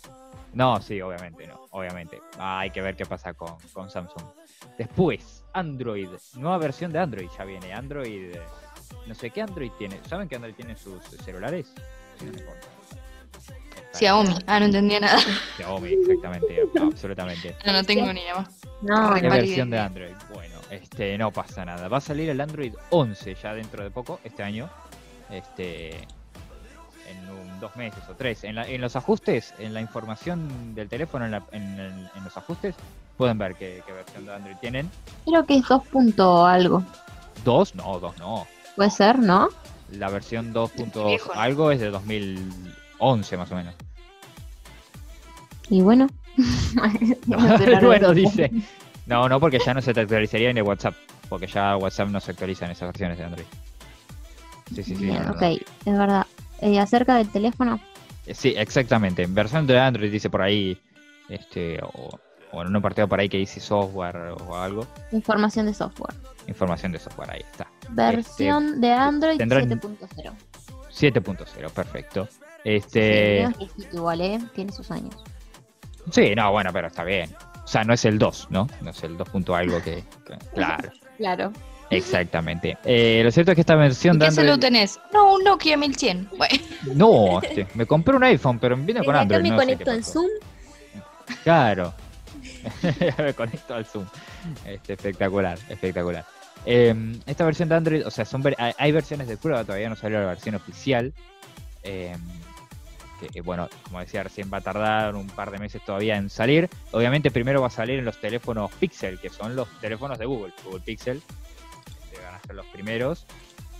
No, sí, obviamente no, obviamente. Ah, hay que ver qué pasa con, con Samsung. Después, Android, nueva versión de Android ya viene. Android, no sé qué Android tiene. ¿Saben qué Android tiene sus celulares? Sí, no me importa. Está- Xiaomi. Ah, no entendía nada. Xiaomi, exactamente, no, absolutamente. No, no tengo ni más. No, Re ¿Qué pálida versión de idea. Android? Bueno, este, no pasa nada. Va a salir el Android 11 ya dentro de poco, este año. Este, en un- dos meses o tres. En, la- en los ajustes, en la información del teléfono, en, la- en el- en los ajustes, pueden ver qué, qué versión de Android tienen. Creo que es 2 punto algo. Dos, no, dos no. Puede ser, ¿no? La versión 2. punto Viejo, ¿no? algo es de 2011 más o menos. Y bueno. No bueno, dice. No, no, porque ya no se te actualizaría en el WhatsApp. Porque ya WhatsApp no se actualiza en esas versiones de Android. Sí, sí, sí. Bien, ok, no. es verdad. Eh, acerca del teléfono, Eh, Sí, exactamente. Versión de Android dice por ahí. Este, o, o en un partido por ahí que dice software o algo. información de software. Información de software, ahí está. Versión de Android tendrán- 7.0. 7.0, perfecto. Sí, Este. es viejito igual, ¿eh? Tiene sus años. Sí, no, bueno, pero está bien. O sea, no es el 2, ¿no? No es el 2. punto algo que. que- claro, Claro. exactamente. Eh, lo cierto es que esta versión ¿Y de qué Android. salud tenés? No, un Nokia 1100. Bueno, No, este, me compré un iPhone, pero viene con acá Android. me no sé conecto en. Zoom. Claro. me conecto al Zoom. Este, espectacular, espectacular. Eh, esta versión de Android, o sea, son ver- hay, versiones de prueba, todavía no salió la versión oficial. Eh, que, eh, bueno, como decía, recién va a tardar un par de meses todavía en salir. Obviamente primero va a salir en los teléfonos Pixel, que son los teléfonos de Google, Google Pixel. que van a ser los primeros,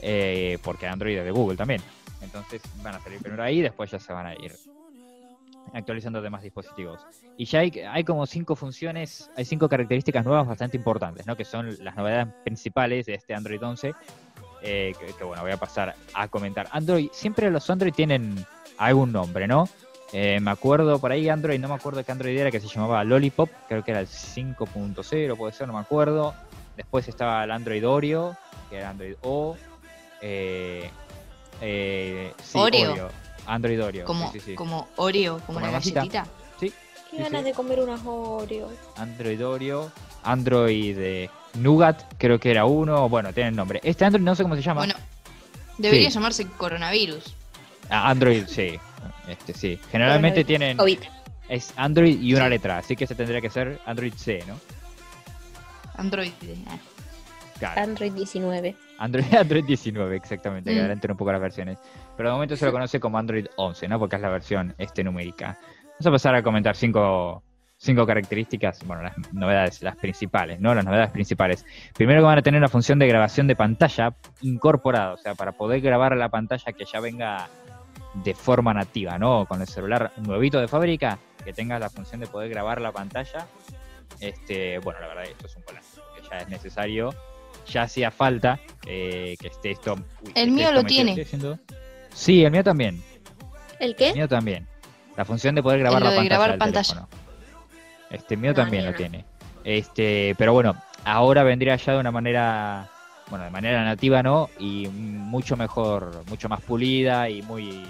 eh, porque Android es de Google también. Entonces van a salir primero ahí, después ya se van a ir actualizando demás dispositivos. Y ya hay, hay como cinco funciones, hay cinco características nuevas bastante importantes, ¿no? Que son las novedades principales de este Android 11. eh, que, que, bueno, voy a pasar a comentar. Android, siempre los Android tienen algún nombre, ¿no? Eh, me acuerdo por ahí Android, no me acuerdo qué Android era, que se llamaba Lollipop, creo que era el 5.0, puede ser, no me acuerdo. Después estaba el Android Oreo, que era Android O. Eh, eh, Oreo. Android Oreo. como, sí, sí, sí. como Oreo, como Como masita. galletita. Qué Sí, ganas sí. de comer unas Oreo. Android Oreo, Android eh, Nougat, creo que era uno, bueno, tiene el nombre. Este Android no sé cómo se llama. Bueno, debería Sí. llamarse coronavirus. Ah, Android, sí. Este sí. Generalmente tienen COVID. es Android y una Sí. letra, así que se tendría que ser Android C, ¿no? Android. ah. Claro. Android 19. Android, Android 19, exactamente, que Mm. adelanten un poco las versiones. Pero de momento se lo conoce como Android 11, ¿no? Porque es la versión este numérica. Vamos a pasar a comentar cinco, cinco características, bueno, las novedades, las principales, ¿no? Las novedades principales. Primero que van a tener una función de grabación de pantalla incorporada, o sea, para poder grabar la pantalla que ya venga de forma nativa, ¿no? Con el celular nuevito de fábrica, que tenga la función de poder grabar la pantalla. Este, bueno, la verdad, esto es un golazo, que ya es necesario ya hacía falta eh, que esté esto. uy, que El esté mío esto lo tiene. Sí, el mío también. ¿El El qué? mío también. La función de poder grabar la de pantalla. grabar del pantalla. teléfono. Este mío No, también lo tiene. Este, pero bueno, ahora vendría ya de una manera, bueno, de manera nativa, ¿no? Y mucho mejor, mucho más pulida y muy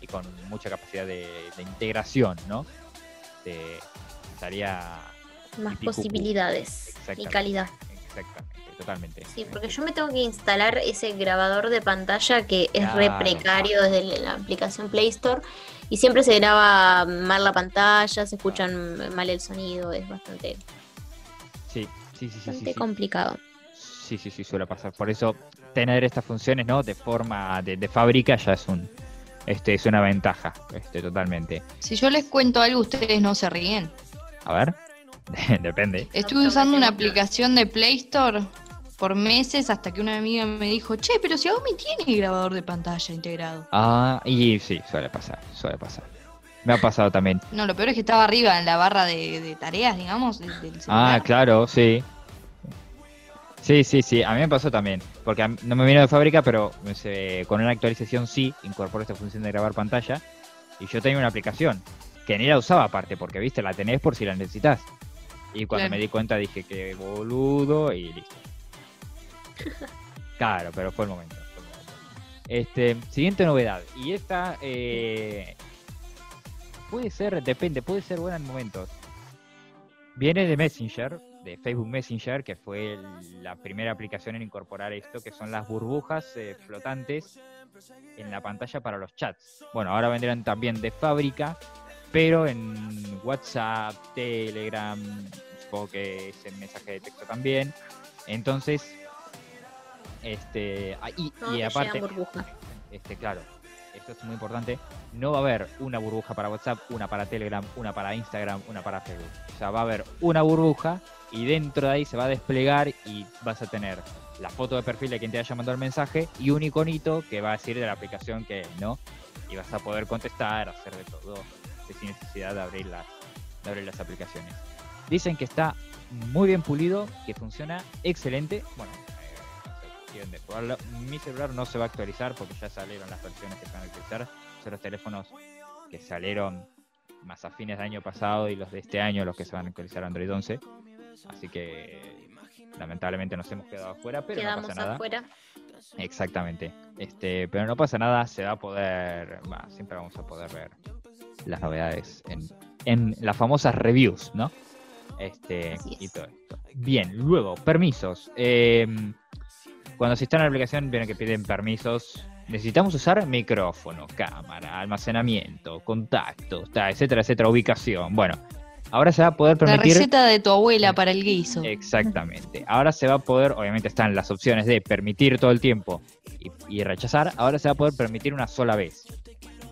y con mucha capacidad de, de integración, ¿no? Este, estaría Más posibilidades y calidad. exactamente, totalmente. Sí, porque yo me tengo que instalar ese grabador de pantalla que es re Claro. precario desde la aplicación Play Store y siempre se graba mal la pantalla, se escuchan mal el sonido, es bastante, Sí, sí, sí, sí, sí, bastante sí. complicado. Sí, sí, sí, suele pasar. Por eso tener estas funciones, ¿no? De forma de, de fábrica ya es un este es una ventaja, este totalmente. Si yo les cuento algo, ustedes no se ríen. A ver, depende. Estuve usando una aplicación de Play Store por meses hasta que una amiga me dijo, che, pero si Xiaomi tiene grabador de pantalla integrado. Ah, y sí, suele pasar, suele pasar. Me ha pasado también. No, lo peor es que estaba arriba en la barra de, de tareas, digamos, del, del Ah, celular. claro, sí. Sí, sí, sí, a mí me pasó también, porque a mí- no me vino de fábrica, pero con una actualización sí incorporó esta función de grabar pantalla y yo tenía una aplicación que ni la usaba aparte, porque viste, la tenés por si la necesitas. Y cuando Claro. me di cuenta dije que boludo y listo. Claro, pero fue el momento. Este, siguiente novedad, y esta eh, puede ser, depende, puede ser buena en momentos. Viene de Messenger, de Facebook Messenger, que fue la primera aplicación en incorporar esto, que son las burbujas eh, flotantes en la pantalla para los chats. Bueno, ahora vendrán también de fábrica, pero en WhatsApp, Telegram, supongo que es en mensaje de texto también. Entonces, este, ah, y, aparte, este, claro, esto es muy importante, no va a haber una burbuja para WhatsApp, una para Telegram, una para Instagram, una para Facebook. O sea, va a haber una burbuja y dentro de ahí se va a desplegar y vas a tener la foto de perfil de quien te haya mandado el mensaje y un iconito que va a decir de la aplicación que es, ¿no? Y vas a poder contestar, hacer de todo, sin necesidad de abrir las, de abrir las aplicaciones. Dicen que está muy bien pulido, que funciona excelente. Bueno, no de. Mi celular no se va a actualizar porque ya salieron las versiones que se van a actualizar. Son los teléfonos que salieron más a fines del año pasado y los de este año los que se van a actualizar a Android 11. Así que lamentablemente nos hemos quedado afuera, pero no Quedamos pasa nada. afuera. Exactamente. Este, pero no pasa nada, se va a poder, va, siempre vamos a poder ver las novedades en, en las famosas reviews, ¿no? Este, y todo esto. Bien, luego, permisos. Eh, cuando se instala la aplicación, viene que piden permisos. Necesitamos usar micrófono, cámara, almacenamiento, contactos, ta, etcétera, etcétera, ubicación. Bueno, ahora se va a poder La permitir. receta de tu abuela para el guiso. Exactamente. Ahora se va a poder, obviamente están las opciones de permitir todo el tiempo y, y rechazar. Ahora se va a poder permitir una sola vez.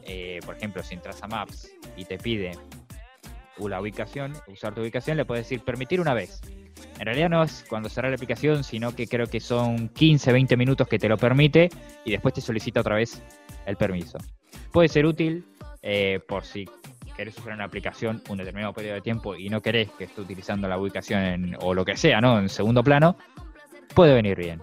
Eh, por ejemplo, si entras a Maps y te pide la ubicación, usar tu ubicación, le puedes decir permitir una vez. En realidad no es cuando cerrar la aplicación, sino que creo que son 15, 20 minutos que te lo permite y después te solicita otra vez el permiso. Puede ser útil eh, por si querés usar una aplicación un determinado periodo de tiempo y no querés que esté utilizando la ubicación en- o lo que sea, ¿no? En segundo plano, puede venir bien.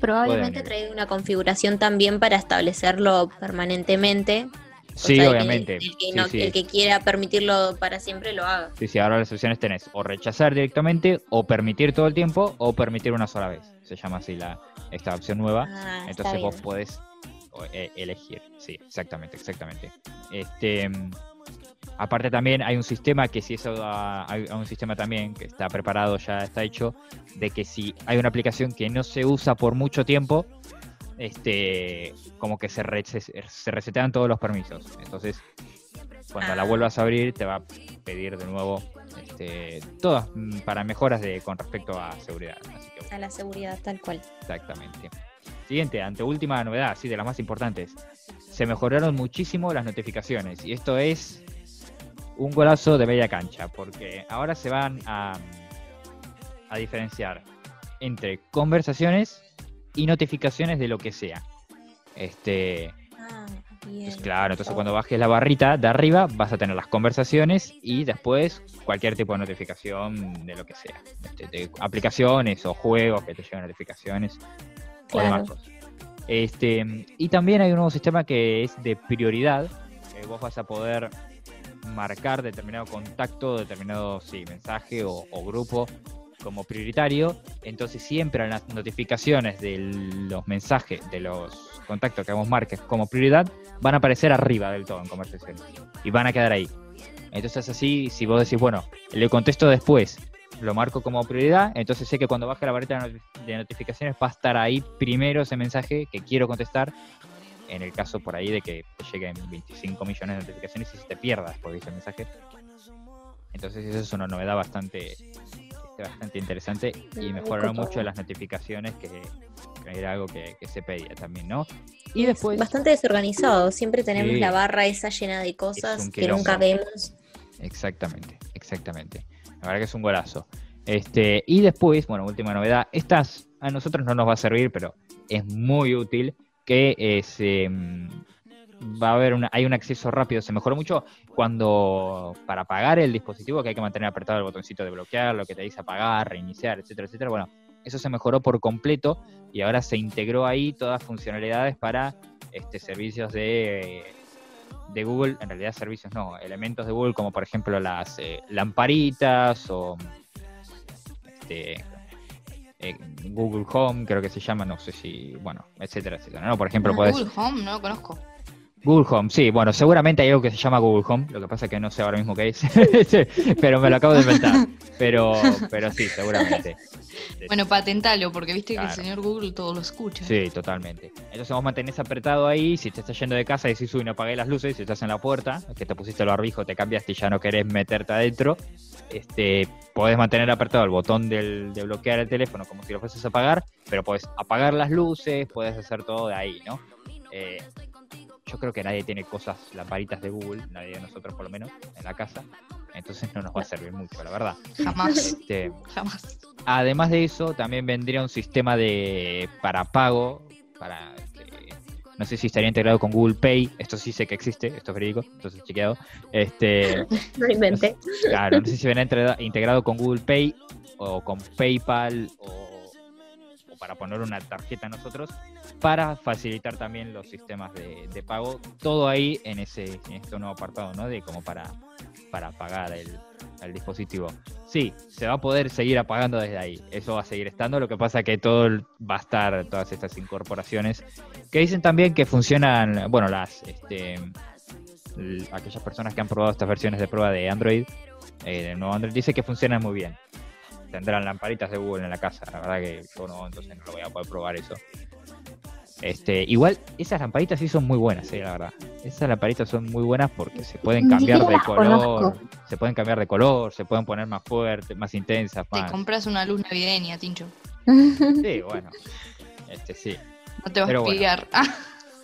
Probablemente venir. traiga una configuración también para establecerlo permanentemente. Sí, obviamente. El, que Sí, no- sí. el que quiera permitirlo para siempre lo haga. Sí, sí, ahora las opciones tenés o rechazar directamente, o permitir todo el tiempo, o permitir una sola vez. Se llama así la, esta opción nueva. Ah, Entonces vos podés eh, elegir. Sí, exactamente, exactamente. Este, mm, aparte también hay un sistema que si eso da- hay un sistema también que está preparado, ya está hecho, de que si hay una aplicación que no se usa por mucho tiempo, este, como que se, re- se, se resetean todos los permisos. Entonces, cuando la Ah. vuelvas a abrir, te va a pedir de nuevo este, todas mm, para mejoras de con respecto a seguridad. Así que A la seguridad, tal cual. Exactamente. Siguiente, anteúltima novedad, sí, de las más importantes. Se mejoraron muchísimo las notificaciones y esto es un golazo de media cancha porque ahora se van a, a diferenciar entre conversaciones y notificaciones de lo que sea. Este, Ah, Bien. Entonces, claro, entonces cuando bajes la barrita de arriba vas a tener las conversaciones y después cualquier tipo de notificación de lo que sea. este, de aplicaciones o juegos que te llevan notificaciones o demás cosas. Este, y también hay un nuevo sistema que es de prioridad. vos vas a poder marcar determinado contacto, determinado sí, mensaje o, o grupo como prioritario. Entonces siempre las notificaciones de los mensajes, de los contactos que vos marques como prioridad, van a aparecer arriba del todo en conversaciones. Y van a quedar ahí. Entonces así, si vos decís, bueno, le contesto después, lo marco como prioridad, entonces sé que cuando baje la barrita de noti- de notificaciones va a estar ahí primero ese mensaje que quiero contestar, en el caso por ahí de que lleguen 25 millones de notificaciones y se te pierda después de ese mensaje. Entonces eso es una novedad bastante, bastante interesante y mejoraron mucho las notificaciones que, era algo que, que se pedía también, ¿no? Y después... Bastante desorganizado. Siempre tenemos Sí. la barra esa llena de cosas que nunca vemos. Exactamente, exactamente. La verdad que es un golazo. Este, y después, bueno, última novedad, estas a nosotros no nos va a servir, pero es muy útil que es, em, va a haber una, hay un acceso rápido, se mejoró mucho cuando para apagar el dispositivo que hay que mantener apretado el botoncito de bloquear, lo que te dice apagar, reiniciar, etcétera, etcétera. Bueno, eso se mejoró por completo y ahora se integró ahí todas funcionalidades para este, servicios de de Google, en realidad servicios no, elementos de Google como por ejemplo las eh, lamparitas o este, eh, Google Home, creo que se llama, no sé si, bueno, etcétera, etcétera. ¿no? Por ejemplo, puedes... Google Home, no lo conozco. Google Home, sí, bueno, seguramente hay algo que se llama Google Home, lo que pasa es que no sé ahora mismo qué es, pero me lo acabo de inventar. Pero, pero sí, seguramente. Bueno, patentalo, porque viste que el señor Google todo lo escucha. Sí, totalmente. Entonces vos mantenés apretado ahí, si te estás yendo de casa decís, uy, no apagué las luces, si estás en la puerta, que te pusiste el barbijo, te cambiaste y ya no querés meterte adentro, este, podés mantener apretado el botón del, de bloquear el teléfono como si lo fueses a apagar, pero podés apagar las luces, podés hacer todo de ahí, ¿no? Eh, yo creo que nadie tiene cosas, lamparitas de Google, nadie de nosotros por lo menos, en la casa, entonces no nos va a servir mucho, la verdad. Jamás, Este, jamás. Además de eso, también vendría un sistema de para pago, para este, no sé si estaría integrado con Google Pay, esto sí sé que existe, esto es verídico, entonces chequeado. Este, No inventé. claro, no sé si vendrá integrado con Google Pay o con PayPal o para poner una tarjeta nosotros para facilitar también los sistemas de, de pago, todo ahí en ese en este nuevo apartado, ¿no? De como para para pagar el, el dispositivo. Sí, se va a poder seguir apagando desde ahí. Eso va a seguir estando. Lo que pasa que todo va a estar, todas estas incorporaciones, que dicen también que funcionan, bueno, las, este, aquellas personas que han probado estas versiones de prueba de Android, eh, el nuevo Android, dice que funcionan muy bien. Tendrán lamparitas de Google en la casa. La verdad que yo no, entonces no lo voy a poder probar eso. Este, igual, esas lamparitas sí son muy buenas, eh, la verdad. Esas lamparitas son muy buenas porque se pueden cambiar de color, conozco. se pueden cambiar de color, se pueden poner más fuertes, más intensas, Te más. compras una luz navideña, Tincho. Sí, bueno. Este sí. No te vas Pero a pillar.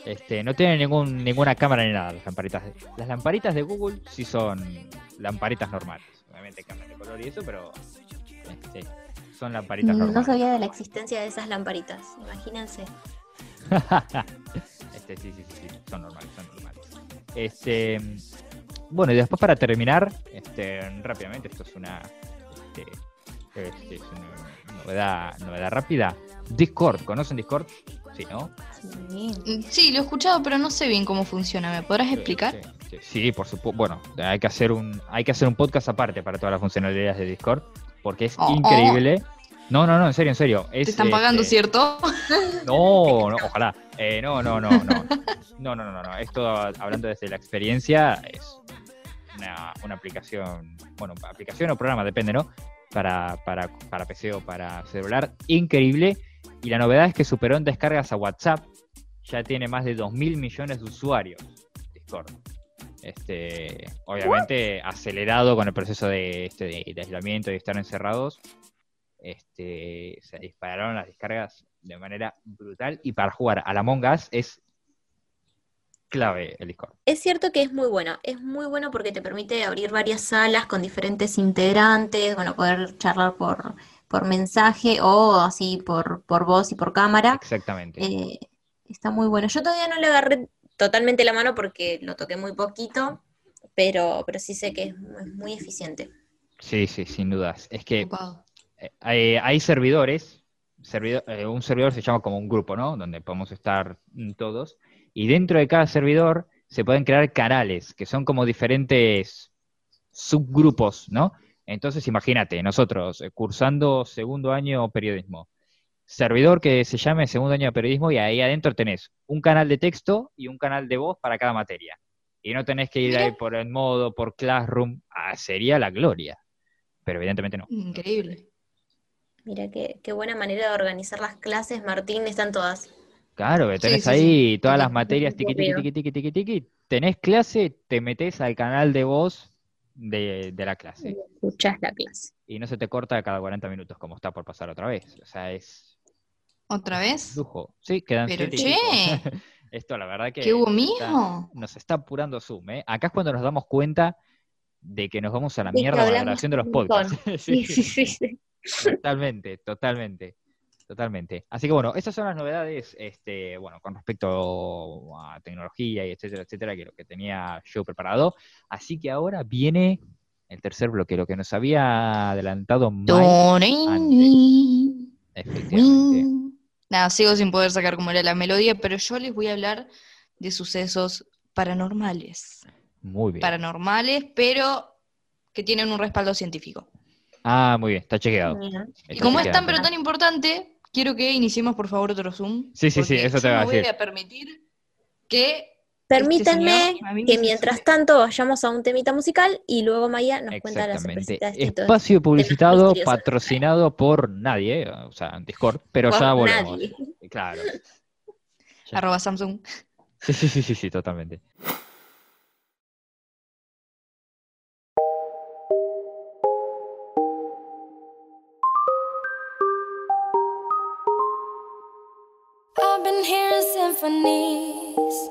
Este, no tienen ningún, ninguna cámara ni nada las lamparitas. Las lamparitas de Google sí son lamparitas normales. Obviamente cambian de color y eso, pero este, son lamparitas Mm, No normales. sabía de la Existencia de esas lamparitas, imagínense. este, sí, sí, sí, sí, son normales, son normales. Este, bueno, y después para terminar, este, rápidamente, esto es una, este, este, es una novedad, novedad rápida. Discord, ¿conocen Discord? Sí, ¿no? Sí. Sí, lo he escuchado, pero no sé bien cómo funciona. ¿Me podrás explicar? Sí, sí, sí, por supuesto. Bueno, hay que hacer un, hay que hacer un podcast aparte para todas las funcionalidades de Discord, porque es Oh, increíble. No, no, no, en serio, en serio. Es, Te están pagando, este, ¿cierto? No, no, ojalá. Eh, no, no, no, no. No, no, no, no. Esto, hablando desde la experiencia, es una, una aplicación, bueno, aplicación o programa, depende, ¿no? Para, para, para PC o para celular, increíble. Y la novedad es que superó en descargas a WhatsApp. Ya tiene más de 2 mil millones de usuarios. Discord. Este, obviamente acelerado con el proceso de, este, de, de aislamiento y estar encerrados. Este, se dispararon las descargas de manera brutal. Y para jugar a la Among Us es clave el Discord. Es cierto que es muy bueno, es muy bueno porque te permite abrir varias salas con diferentes integrantes, bueno, poder charlar por, por mensaje o así por, por voz y por cámara. Exactamente. Eh, está muy bueno. Yo todavía no le agarré totalmente la mano porque lo toqué muy poquito, pero, pero sí sé que es, es muy eficiente. Sí, sí, sin dudas. Es que eh, hay, hay servidores, servidor- eh, un servidor se llama como un grupo, ¿no? Donde podemos estar todos. Y dentro de cada servidor se pueden crear canales, que son como diferentes subgrupos, ¿no? Entonces, imagínate, nosotros eh, cursando segundo año periodismo, servidor que se llame segundo año de periodismo y ahí adentro tenés un canal de texto y un canal de voz para cada materia. Y no tenés que ir Mira. ahí por el modo, por Classroom, ah, sería la gloria. Pero evidentemente no. Increíble. Mira qué, qué buena manera de organizar las clases, Martín, están todas. Claro, que tenés sí, ahí todas las materias, tiqui, tiqui, tiqui, tiqui, tiqui, tiqui. Tenés clase, te metés al canal de voz de, de la clase. Escuchás la clase. Y no se te corta cada 40 minutos como está por pasar otra vez. O sea, es ¿Otra vez? lujo. Sí, quedan Pero siete che. Esto la verdad que ¿qué hubo nos está- nos está apurando Zoom, ¿eh? Acá es cuando nos damos cuenta de que nos vamos a la mierda con la grabación de los podcasts. Sí, sí, sí, sí. Totalmente, totalmente, totalmente. Así que bueno, esas son las novedades, este, bueno, con respecto a tecnología y etcétera, etcétera, que lo que tenía yo preparado. Así que ahora viene el tercer bloque, lo que nos había adelantado Mike, efectivamente. Nada, sigo sin poder sacar cómo era la melodía, pero yo les voy a hablar de sucesos paranormales. Muy bien. Paranormales, pero que tienen un respaldo científico. Ah, muy bien, está chequeado. Y está como es tan pero tan importante, quiero que iniciemos por favor otro Zoom. Sí, sí, sí, eso te iba a no voy decir. a permitir que Permítanme Este que mientras tanto vayamos a un temita musical y luego Maya nos cuenta las Exactamente. sorpresitas de todo Espacio publicitado, patrocinado por nadie, eh, o sea, en Discord, pero Por ya volvemos. nadie. Claro. Ya. arroba Samsung. Sí, sí, sí, sí, sí, totalmente. I've been hearing symphonies.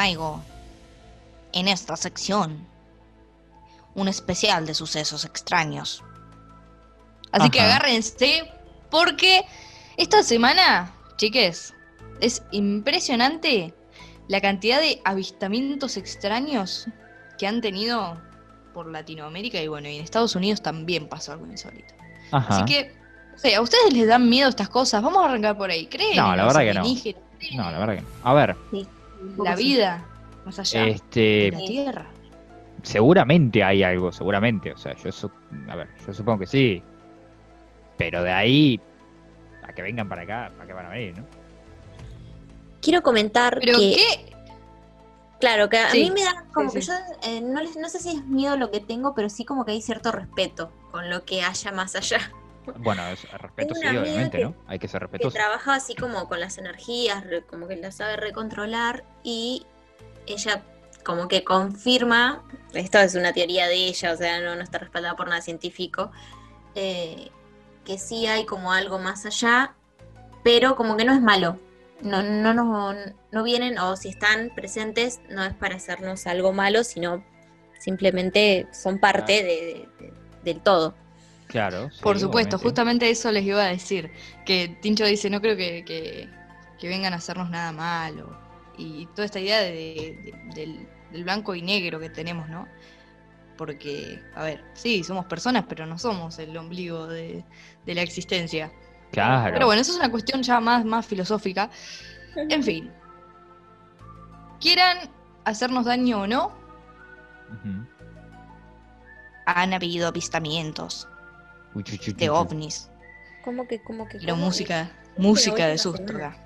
traigo en esta sección un especial de sucesos extraños. Así que Ajá. agárrense porque esta semana, chiques, es impresionante la cantidad de avistamientos extraños que han tenido por Latinoamérica y bueno, y en Estados Unidos también pasó algo insólito. Ajá. Así que, no sé, ¿a ustedes les dan miedo estas cosas? Vamos a arrancar por ahí. ¿Creen No, la verdad que no. No, la verdad que no. A ver, la vida más allá de este, la Tierra? seguramente hay algo, seguramente. O sea, yo, su- a ver, yo supongo que sí. Pero de ahí a que vengan para acá, ¿para qué van a venir, no? Quiero comentar Pero que, qué, claro, que a Sí, mí me da como sí, que sí. yo eh, no, les- no sé si es miedo lo que tengo, pero sí como que hay cierto respeto con lo que haya más allá. Bueno, es, respeto sí, obviamente, que- ¿no? Hay que ser que respetuoso. trabaja así como con las energías, como que las sabe recontrolar y ella como que confirma, esto es una teoría de ella, o sea, no, no está respaldada por nada científico, eh, que sí hay como algo más allá, pero como que no es malo. No, no, no, no vienen, o si están presentes, no es para hacernos algo malo, sino simplemente son parte de- de- de- del todo. Claro. sí, por supuesto, obviamente. justamente eso les iba a decir. Que Tincho dice, no creo que, que- que vengan a hacernos nada malo. Y toda esta idea de- de- del, del blanco y negro que tenemos, ¿no? porque, a ver, sí, somos personas, pero no somos el ombligo de, de la existencia. Claro. Pero bueno, eso es una cuestión ya más, más filosófica. En fin. Quieran hacernos daño o no, han habido avistamientos de ovnis. ¿Cómo que, cómo que? Pero cómo? música, música de susto semana.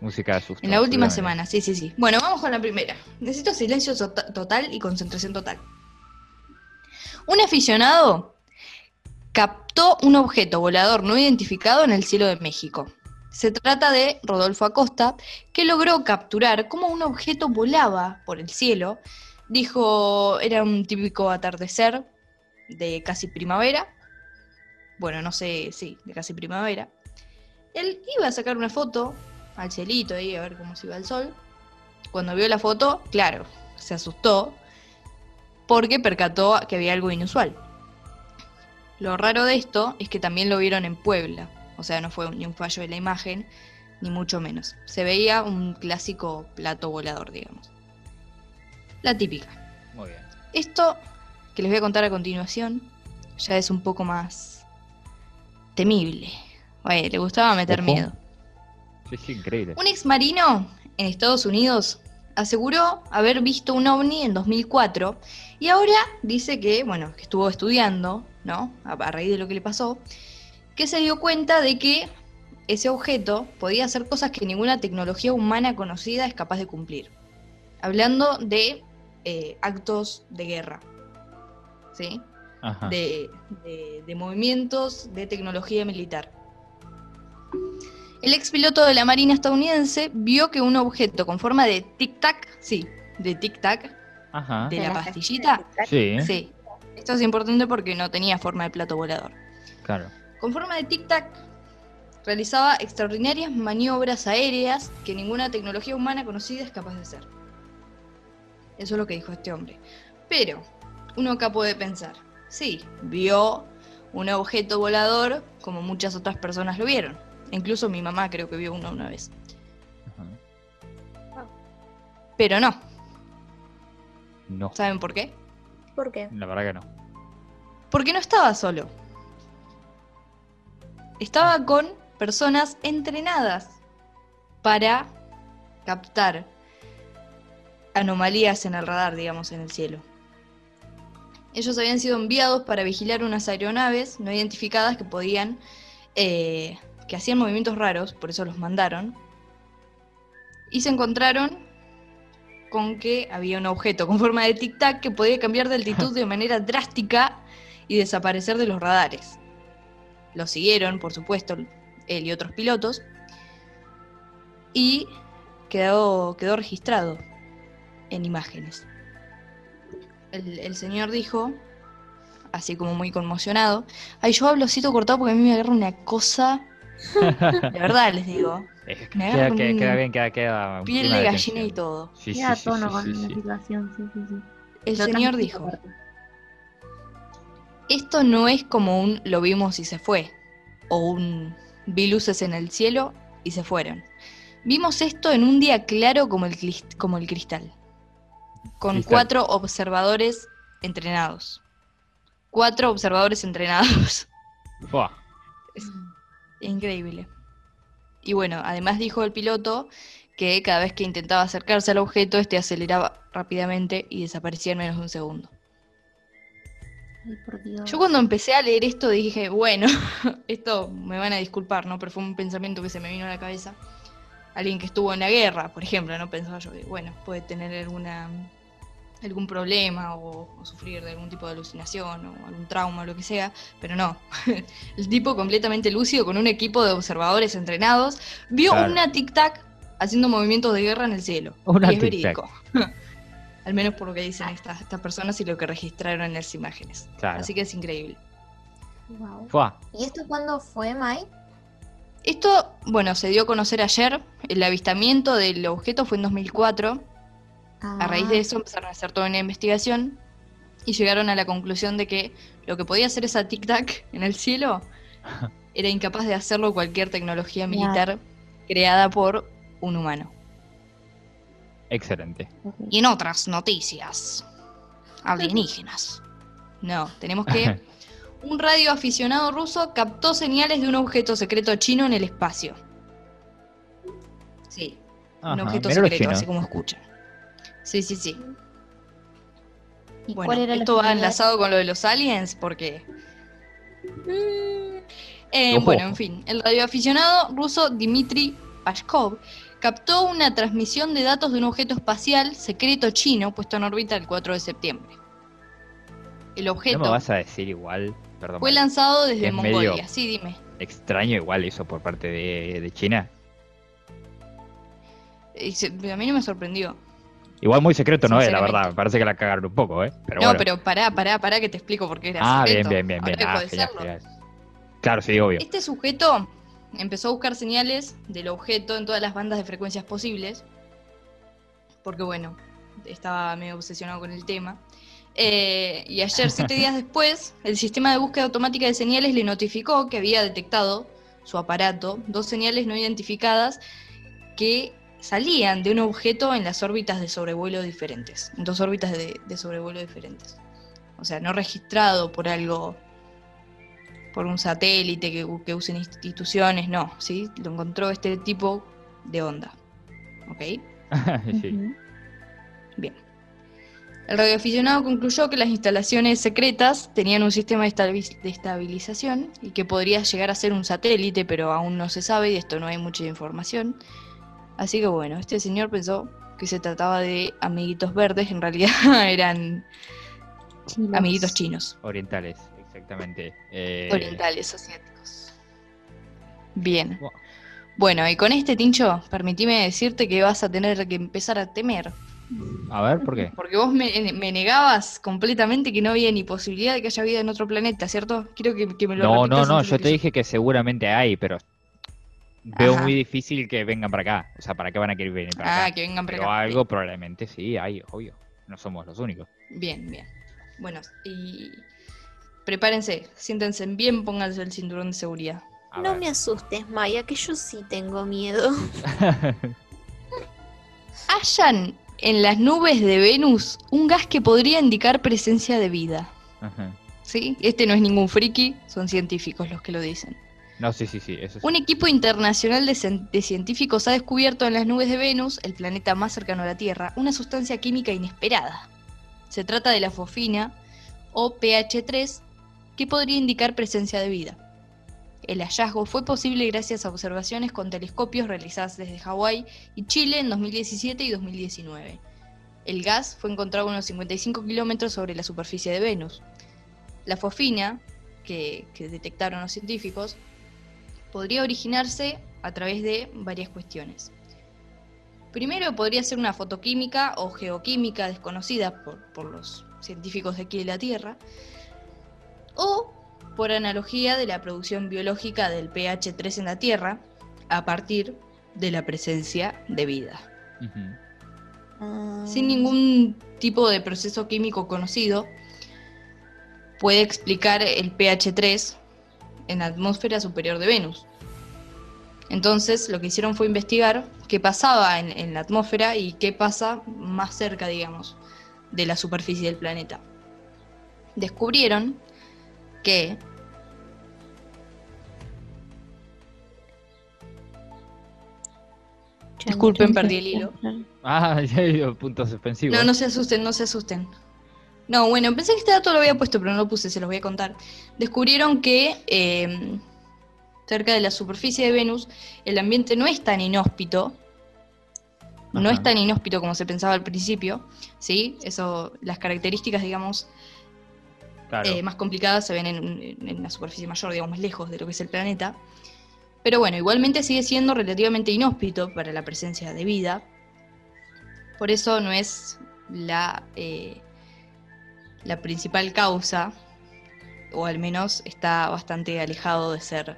Música de susto. En la última semana, sí, sí, sí. Bueno, vamos con la primera. Necesito silencio tota- total y concentración total. Un aficionado captó un objeto volador no identificado en el cielo de México. Se trata de Rodolfo Acosta, que logró capturar cómo un objeto volaba por el cielo. Dijo, era un típico atardecer de casi primavera. Bueno, no sé, sí, de casi primavera. Él iba a sacar una foto al cielito ahí a ver cómo se iba el sol. Cuando vio la foto, claro, se asustó porque percató que había algo inusual. Lo raro de esto es que también lo vieron en Puebla, o sea, no fue ni un fallo de la imagen, ni mucho menos. Se veía un clásico plato volador, digamos. La típica. Muy bien. Esto que les voy a contar a continuación ya es un poco más temible. Oye, le gustaba meter Ojo. miedo. Sí, increíble. Un ex marino en Estados Unidos aseguró haber visto un ovni en 2004 y ahora dice que, bueno, que estuvo estudiando, ¿no? A, a raíz de lo que le pasó, que se dio cuenta de que ese objeto podía hacer cosas que ninguna tecnología humana conocida es capaz de cumplir. Hablando de eh, actos de guerra, ¿sí? De, de- de movimientos de tecnología militar. El ex piloto de la Marina estadounidense vio que un objeto con forma de tic-tac, sí, de tic-tac, de la pastillita, Sí, sí. Esto es importante porque no tenía forma de plato volador. claro. Con forma de tic-tac, realizaba extraordinarias maniobras aéreas que ninguna tecnología humana conocida es capaz de hacer. Eso es lo que dijo este hombre. Pero, uno acá puede pensar, sí, vio un objeto volador como muchas otras personas lo vieron. Incluso mi mamá creo que vio uno una vez. Ajá. Pero no, No, ¿saben por qué? ¿Por qué? la verdad que no. Porque no estaba solo. Estaba con personas entrenadas para captar anomalías en el radar, digamos, en el cielo. Ellos habían sido enviados para vigilar unas aeronaves no identificadas que podían, eh, que hacían movimientos raros, por eso los mandaron. Y se encontraron con que había un objeto con forma de tic-tac que podía cambiar de altitud de manera drástica y desaparecer de los radares. Lo siguieron, por supuesto, él y otros pilotos, y quedó, quedó registrado en imágenes. El, el señor dijo, así como muy conmocionado, ay, yo hablo todo cortado porque a mí me agarra una cosa, de verdad les digo, Me queda, un bien, queda, queda. piel de gallina y todo. Sí, sí, Queda sí, tono sí, con sí, la sí. situación, sí, sí, sí. El Lo señor dijo, esto no es como un lo vimos y se fue, o un vi luces en el cielo y se fueron. Vimos esto en un día claro como el, como el cristal, con cuatro observadores entrenados. Cuatro observadores entrenados. Fua. Increíble. Y bueno, además dijo el piloto que cada vez que intentaba acercarse al objeto, este aceleraba rápidamente y desaparecía en menos de un segundo. Ay, por Dios. Yo cuando empecé a leer esto dije, bueno, esto me van a disculpar, ¿no? Pero fue un pensamiento que se me vino a la cabeza. Alguien que estuvo en la guerra, por ejemplo, ¿no? Pensaba yo, que, bueno, puede tener alguna algún problema o, o sufrir de algún tipo de alucinación o algún trauma o lo que sea, pero no. El tipo completamente lúcido con un equipo de observadores entrenados vio Claro. una tic-tac haciendo movimientos de guerra en el cielo. Una y es verídico. Al menos por lo que dicen estas, estas personas y lo que registraron en las imágenes. Claro. Así que es increíble. Fua. ¿Y esto cuándo fue, Mai? Esto, bueno, se dio a conocer ayer. El avistamiento del objeto fue en 2004. A raíz de Ah, eso empezaron a hacer toda una investigación y llegaron a la conclusión de que lo que podía hacer esa tic-tac en el cielo era incapaz de hacerlo cualquier tecnología militar creada por un humano. Excelente. Y en otras noticias alienígenas. No, tenemos que. Un radioaficionado ruso captó señales de un objeto secreto chino en el espacio. Sí, un objeto secreto, así como escuchan. Sí, sí, sí. ¿Y Bueno, cuál era esto va enlazado con lo de los aliens porque... Eh, bueno, en fin, el radioaficionado ruso Dmitry Pashkov captó una transmisión de datos de un objeto espacial secreto chino puesto en órbita el 4 de septiembre. El ¿No objeto me vas a decir igual? Perdón, fue lanzado desde es Mongolia. medio- Sí, dime. extraño igual eso por parte de, de China. Y se- a mí no me sorprendió. Igual muy secreto no es, la Sinceramente. verdad. Me parece que la cagaron un poco, ¿eh? Pero no, bueno. pero pará, pará, pará que te explico por qué era ah, bien, secreto. bien, bien, bien. Ah, genial. Claro, sí, obvio. Este sujeto empezó a buscar señales del objeto en todas las bandas de frecuencias posibles, porque bueno, estaba medio obsesionado con el tema. Eh, y ayer, siete días después, el sistema de búsqueda automática de señales le notificó que había detectado su aparato dos señales no identificadas que salían de un objeto en las órbitas de sobrevuelo diferentes, en dos órbitas de, de sobrevuelo diferentes. O sea, no registrado por algo por un satélite que, que usen instituciones, no, ¿sí? Lo encontró este tipo de onda. ¿Ok? sí. Bien. El radioaficionado concluyó que las instalaciones secretas tenían un sistema de estabilización y que podría llegar a ser un satélite, pero aún no se sabe y de esto no hay mucha información. Así que bueno, este señor pensó que se trataba de amiguitos verdes, en realidad eran Chinos. amiguitos chinos. Orientales, exactamente. Eh, orientales, asiáticos. Bien. Bueno. Bueno, y con este tincho, permitime decirte que vas a tener que empezar a temer. A ver, ¿por qué? Porque vos me, me negabas completamente que no había ni posibilidad de que haya vida en otro planeta, ¿cierto? Quiero que, que me lo No, no, no, yo te dije que seguramente hay, pero veo Ajá. muy difícil que vengan para acá. O sea, ¿para qué van a querer venir para Ah, acá? que vengan para Pero acá. algo probablemente sí hay, obvio. No somos los únicos. Bien, bien. Bueno, y prepárense, siéntense bien, pónganse el cinturón de seguridad. A No ver. me asustes, Maya, que yo sí tengo miedo. Hayan en las nubes de Venus un gas que podría indicar presencia de vida. Ajá. ¿Sí? Este no es ningún friki, son científicos los que lo dicen. Un equipo internacional de, cien- de científicos ha descubierto en las nubes de Venus, el planeta más cercano a la Tierra, una sustancia química inesperada. Se trata de la fosfina, o pH3, que podría indicar presencia de vida. El hallazgo fue posible gracias a observaciones con telescopios realizadas desde Hawái y Chile en 2017 y 2019. El gas fue encontrado a unos 55 kilómetros sobre la superficie de Venus. La fosfina, que detectaron los científicos, podría originarse a través de varias cuestiones. Primero podría ser una fotoquímica o geoquímica desconocida por, por los científicos de aquí de la Tierra, o por analogía de la producción biológica del pH 3 en la Tierra a partir de la presencia de vida. Sin ningún tipo de proceso químico conocido, puede explicar el pH 3 en la atmósfera superior de Venus. Entonces, lo que hicieron fue investigar qué pasaba en, en la atmósfera y qué pasa más cerca, digamos, de la superficie del planeta. Descubrieron que Disculpen, perdí el hilo. Ah, ya hay puntos suspensivos. No, no se asusten, no se asusten. No, bueno, pensé que este dato lo había puesto, pero no lo puse, se los voy a contar. Descubrieron que eh, cerca de la superficie de Venus el ambiente no es tan inhóspito, no es tan inhóspito como se pensaba al principio, ¿sí? Eso, las características, digamos, Claro. eh, más complicadas se ven en, en la superficie mayor, digamos, más lejos de lo que es el planeta. Pero bueno, igualmente sigue siendo relativamente inhóspito para la presencia de vida. Por eso no es la, eh, la principal causa, o al menos está bastante alejado de ser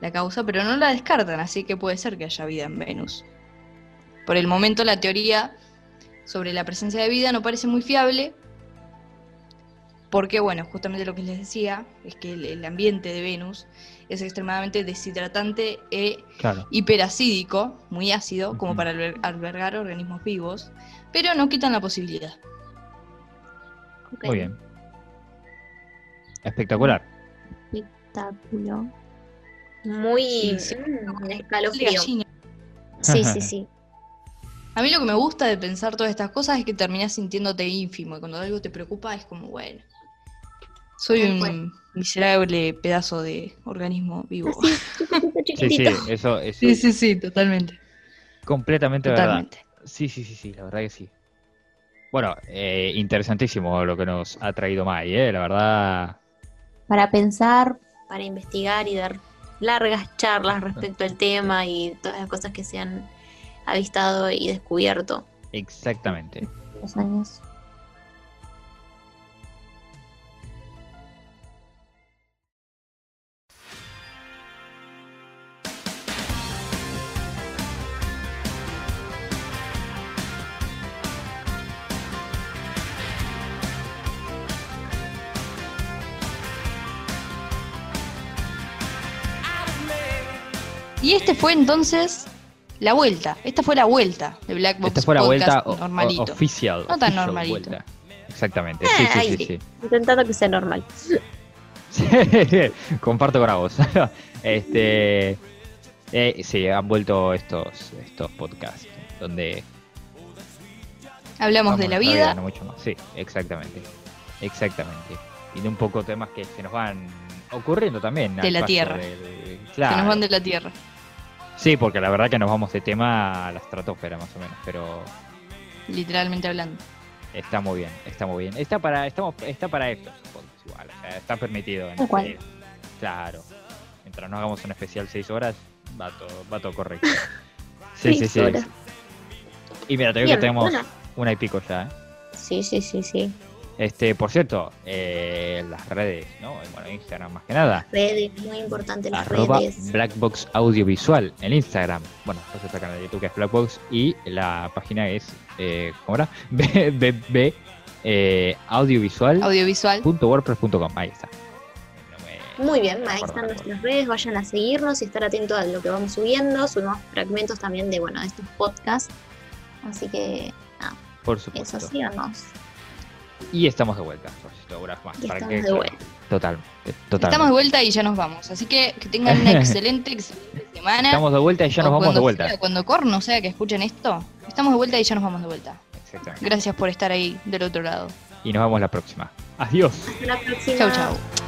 la causa, pero no la descartan, así que puede ser que haya vida en Venus. Por el momento la teoría sobre la presencia de vida no parece muy fiable, porque, bueno, justamente lo que les decía es que el, el ambiente de Venus es extremadamente deshidratante e claro. hiperacídico, muy ácido, como para alber- albergar organismos vivos, pero no quitan la posibilidad. Muy bien. Espectacular. Espectáculo. Muy Sí, sí. mm, escalofrío. Sí, sí, sí. A mí lo que me gusta de pensar todas estas cosas es que terminás sintiéndote ínfimo y cuando algo te preocupa es como, bueno, soy un miserable pedazo de organismo vivo. Sí, sí, eso es Sí, sí, sí, totalmente. completamente verdad. Totalmente. Sí, sí, sí, sí, la verdad que sí. Bueno, eh, interesantísimo lo que nos ha traído Mai, ¿eh? La verdad. Para pensar, Para investigar y dar largas charlas respecto al tema y todas las cosas que se han avistado y descubierto. Exactamente. los años. Y este fue entonces la vuelta. Esta fue la vuelta de Black Box Esta fue la vuelta o- o- oficial. No tan normalito. vuelta. Exactamente. Sí, sí, ahí sí, sí. sí. Intentando que sea normal. Sí, Comparto con vos. este, eh, sí, han vuelto estos, estos podcasts donde Hablamos vamos de la vida, mucho más. Sí, exactamente, exactamente. Y de un poco temas que se nos van ocurriendo también. De la Tierra. que claro. nos van de la Tierra. Sí, porque la verdad que nos vamos de tema a la estratosfera más o menos, pero Literalmente hablando. está muy bien, está muy bien. Está para, estamos, está para podcasts igual, o sea, está permitido. En cual. este- Claro. Mientras no hagamos un especial 6 horas, va todo, va todo correcto. Sí, sí, Seis sí. horas. Y mira, te digo Bien, que tenemos bueno. una y pico ya, ¿eh? Sí, sí, sí, sí. Este, por cierto, eh, las redes, ¿no? Bueno, Instagram más que nada. Redes, muy importante las Arroba redes. Blackbox Audiovisual en Instagram. Bueno, después está el canal de YouTube que es Blackbox y la página es, eh, ¿cómo era? BBB eh, audiovisual.wordpress.com. Ahí está. No me- Muy bien, ahí están nuestras redes, vayan a seguirnos y estar atentos a lo que vamos subiendo. Subimos fragmentos también de, bueno, de estos podcasts. Así que, Por supuesto. eso, síganos. Y estamos de vuelta, más. Para estamos que- de vuelta. Totalmente. Estamos de vuelta y ya nos vamos. Así que que tengan una excelente, excelente semana. Estamos de vuelta y ya nos O vamos de vuelta. sea, cuando corno sea que escuchen esto, estamos de vuelta y ya nos vamos de vuelta. Exactamente. Gracias por estar ahí del otro lado. Y nos vemos la próxima. Adiós. Hasta la próxima. Chau, chau.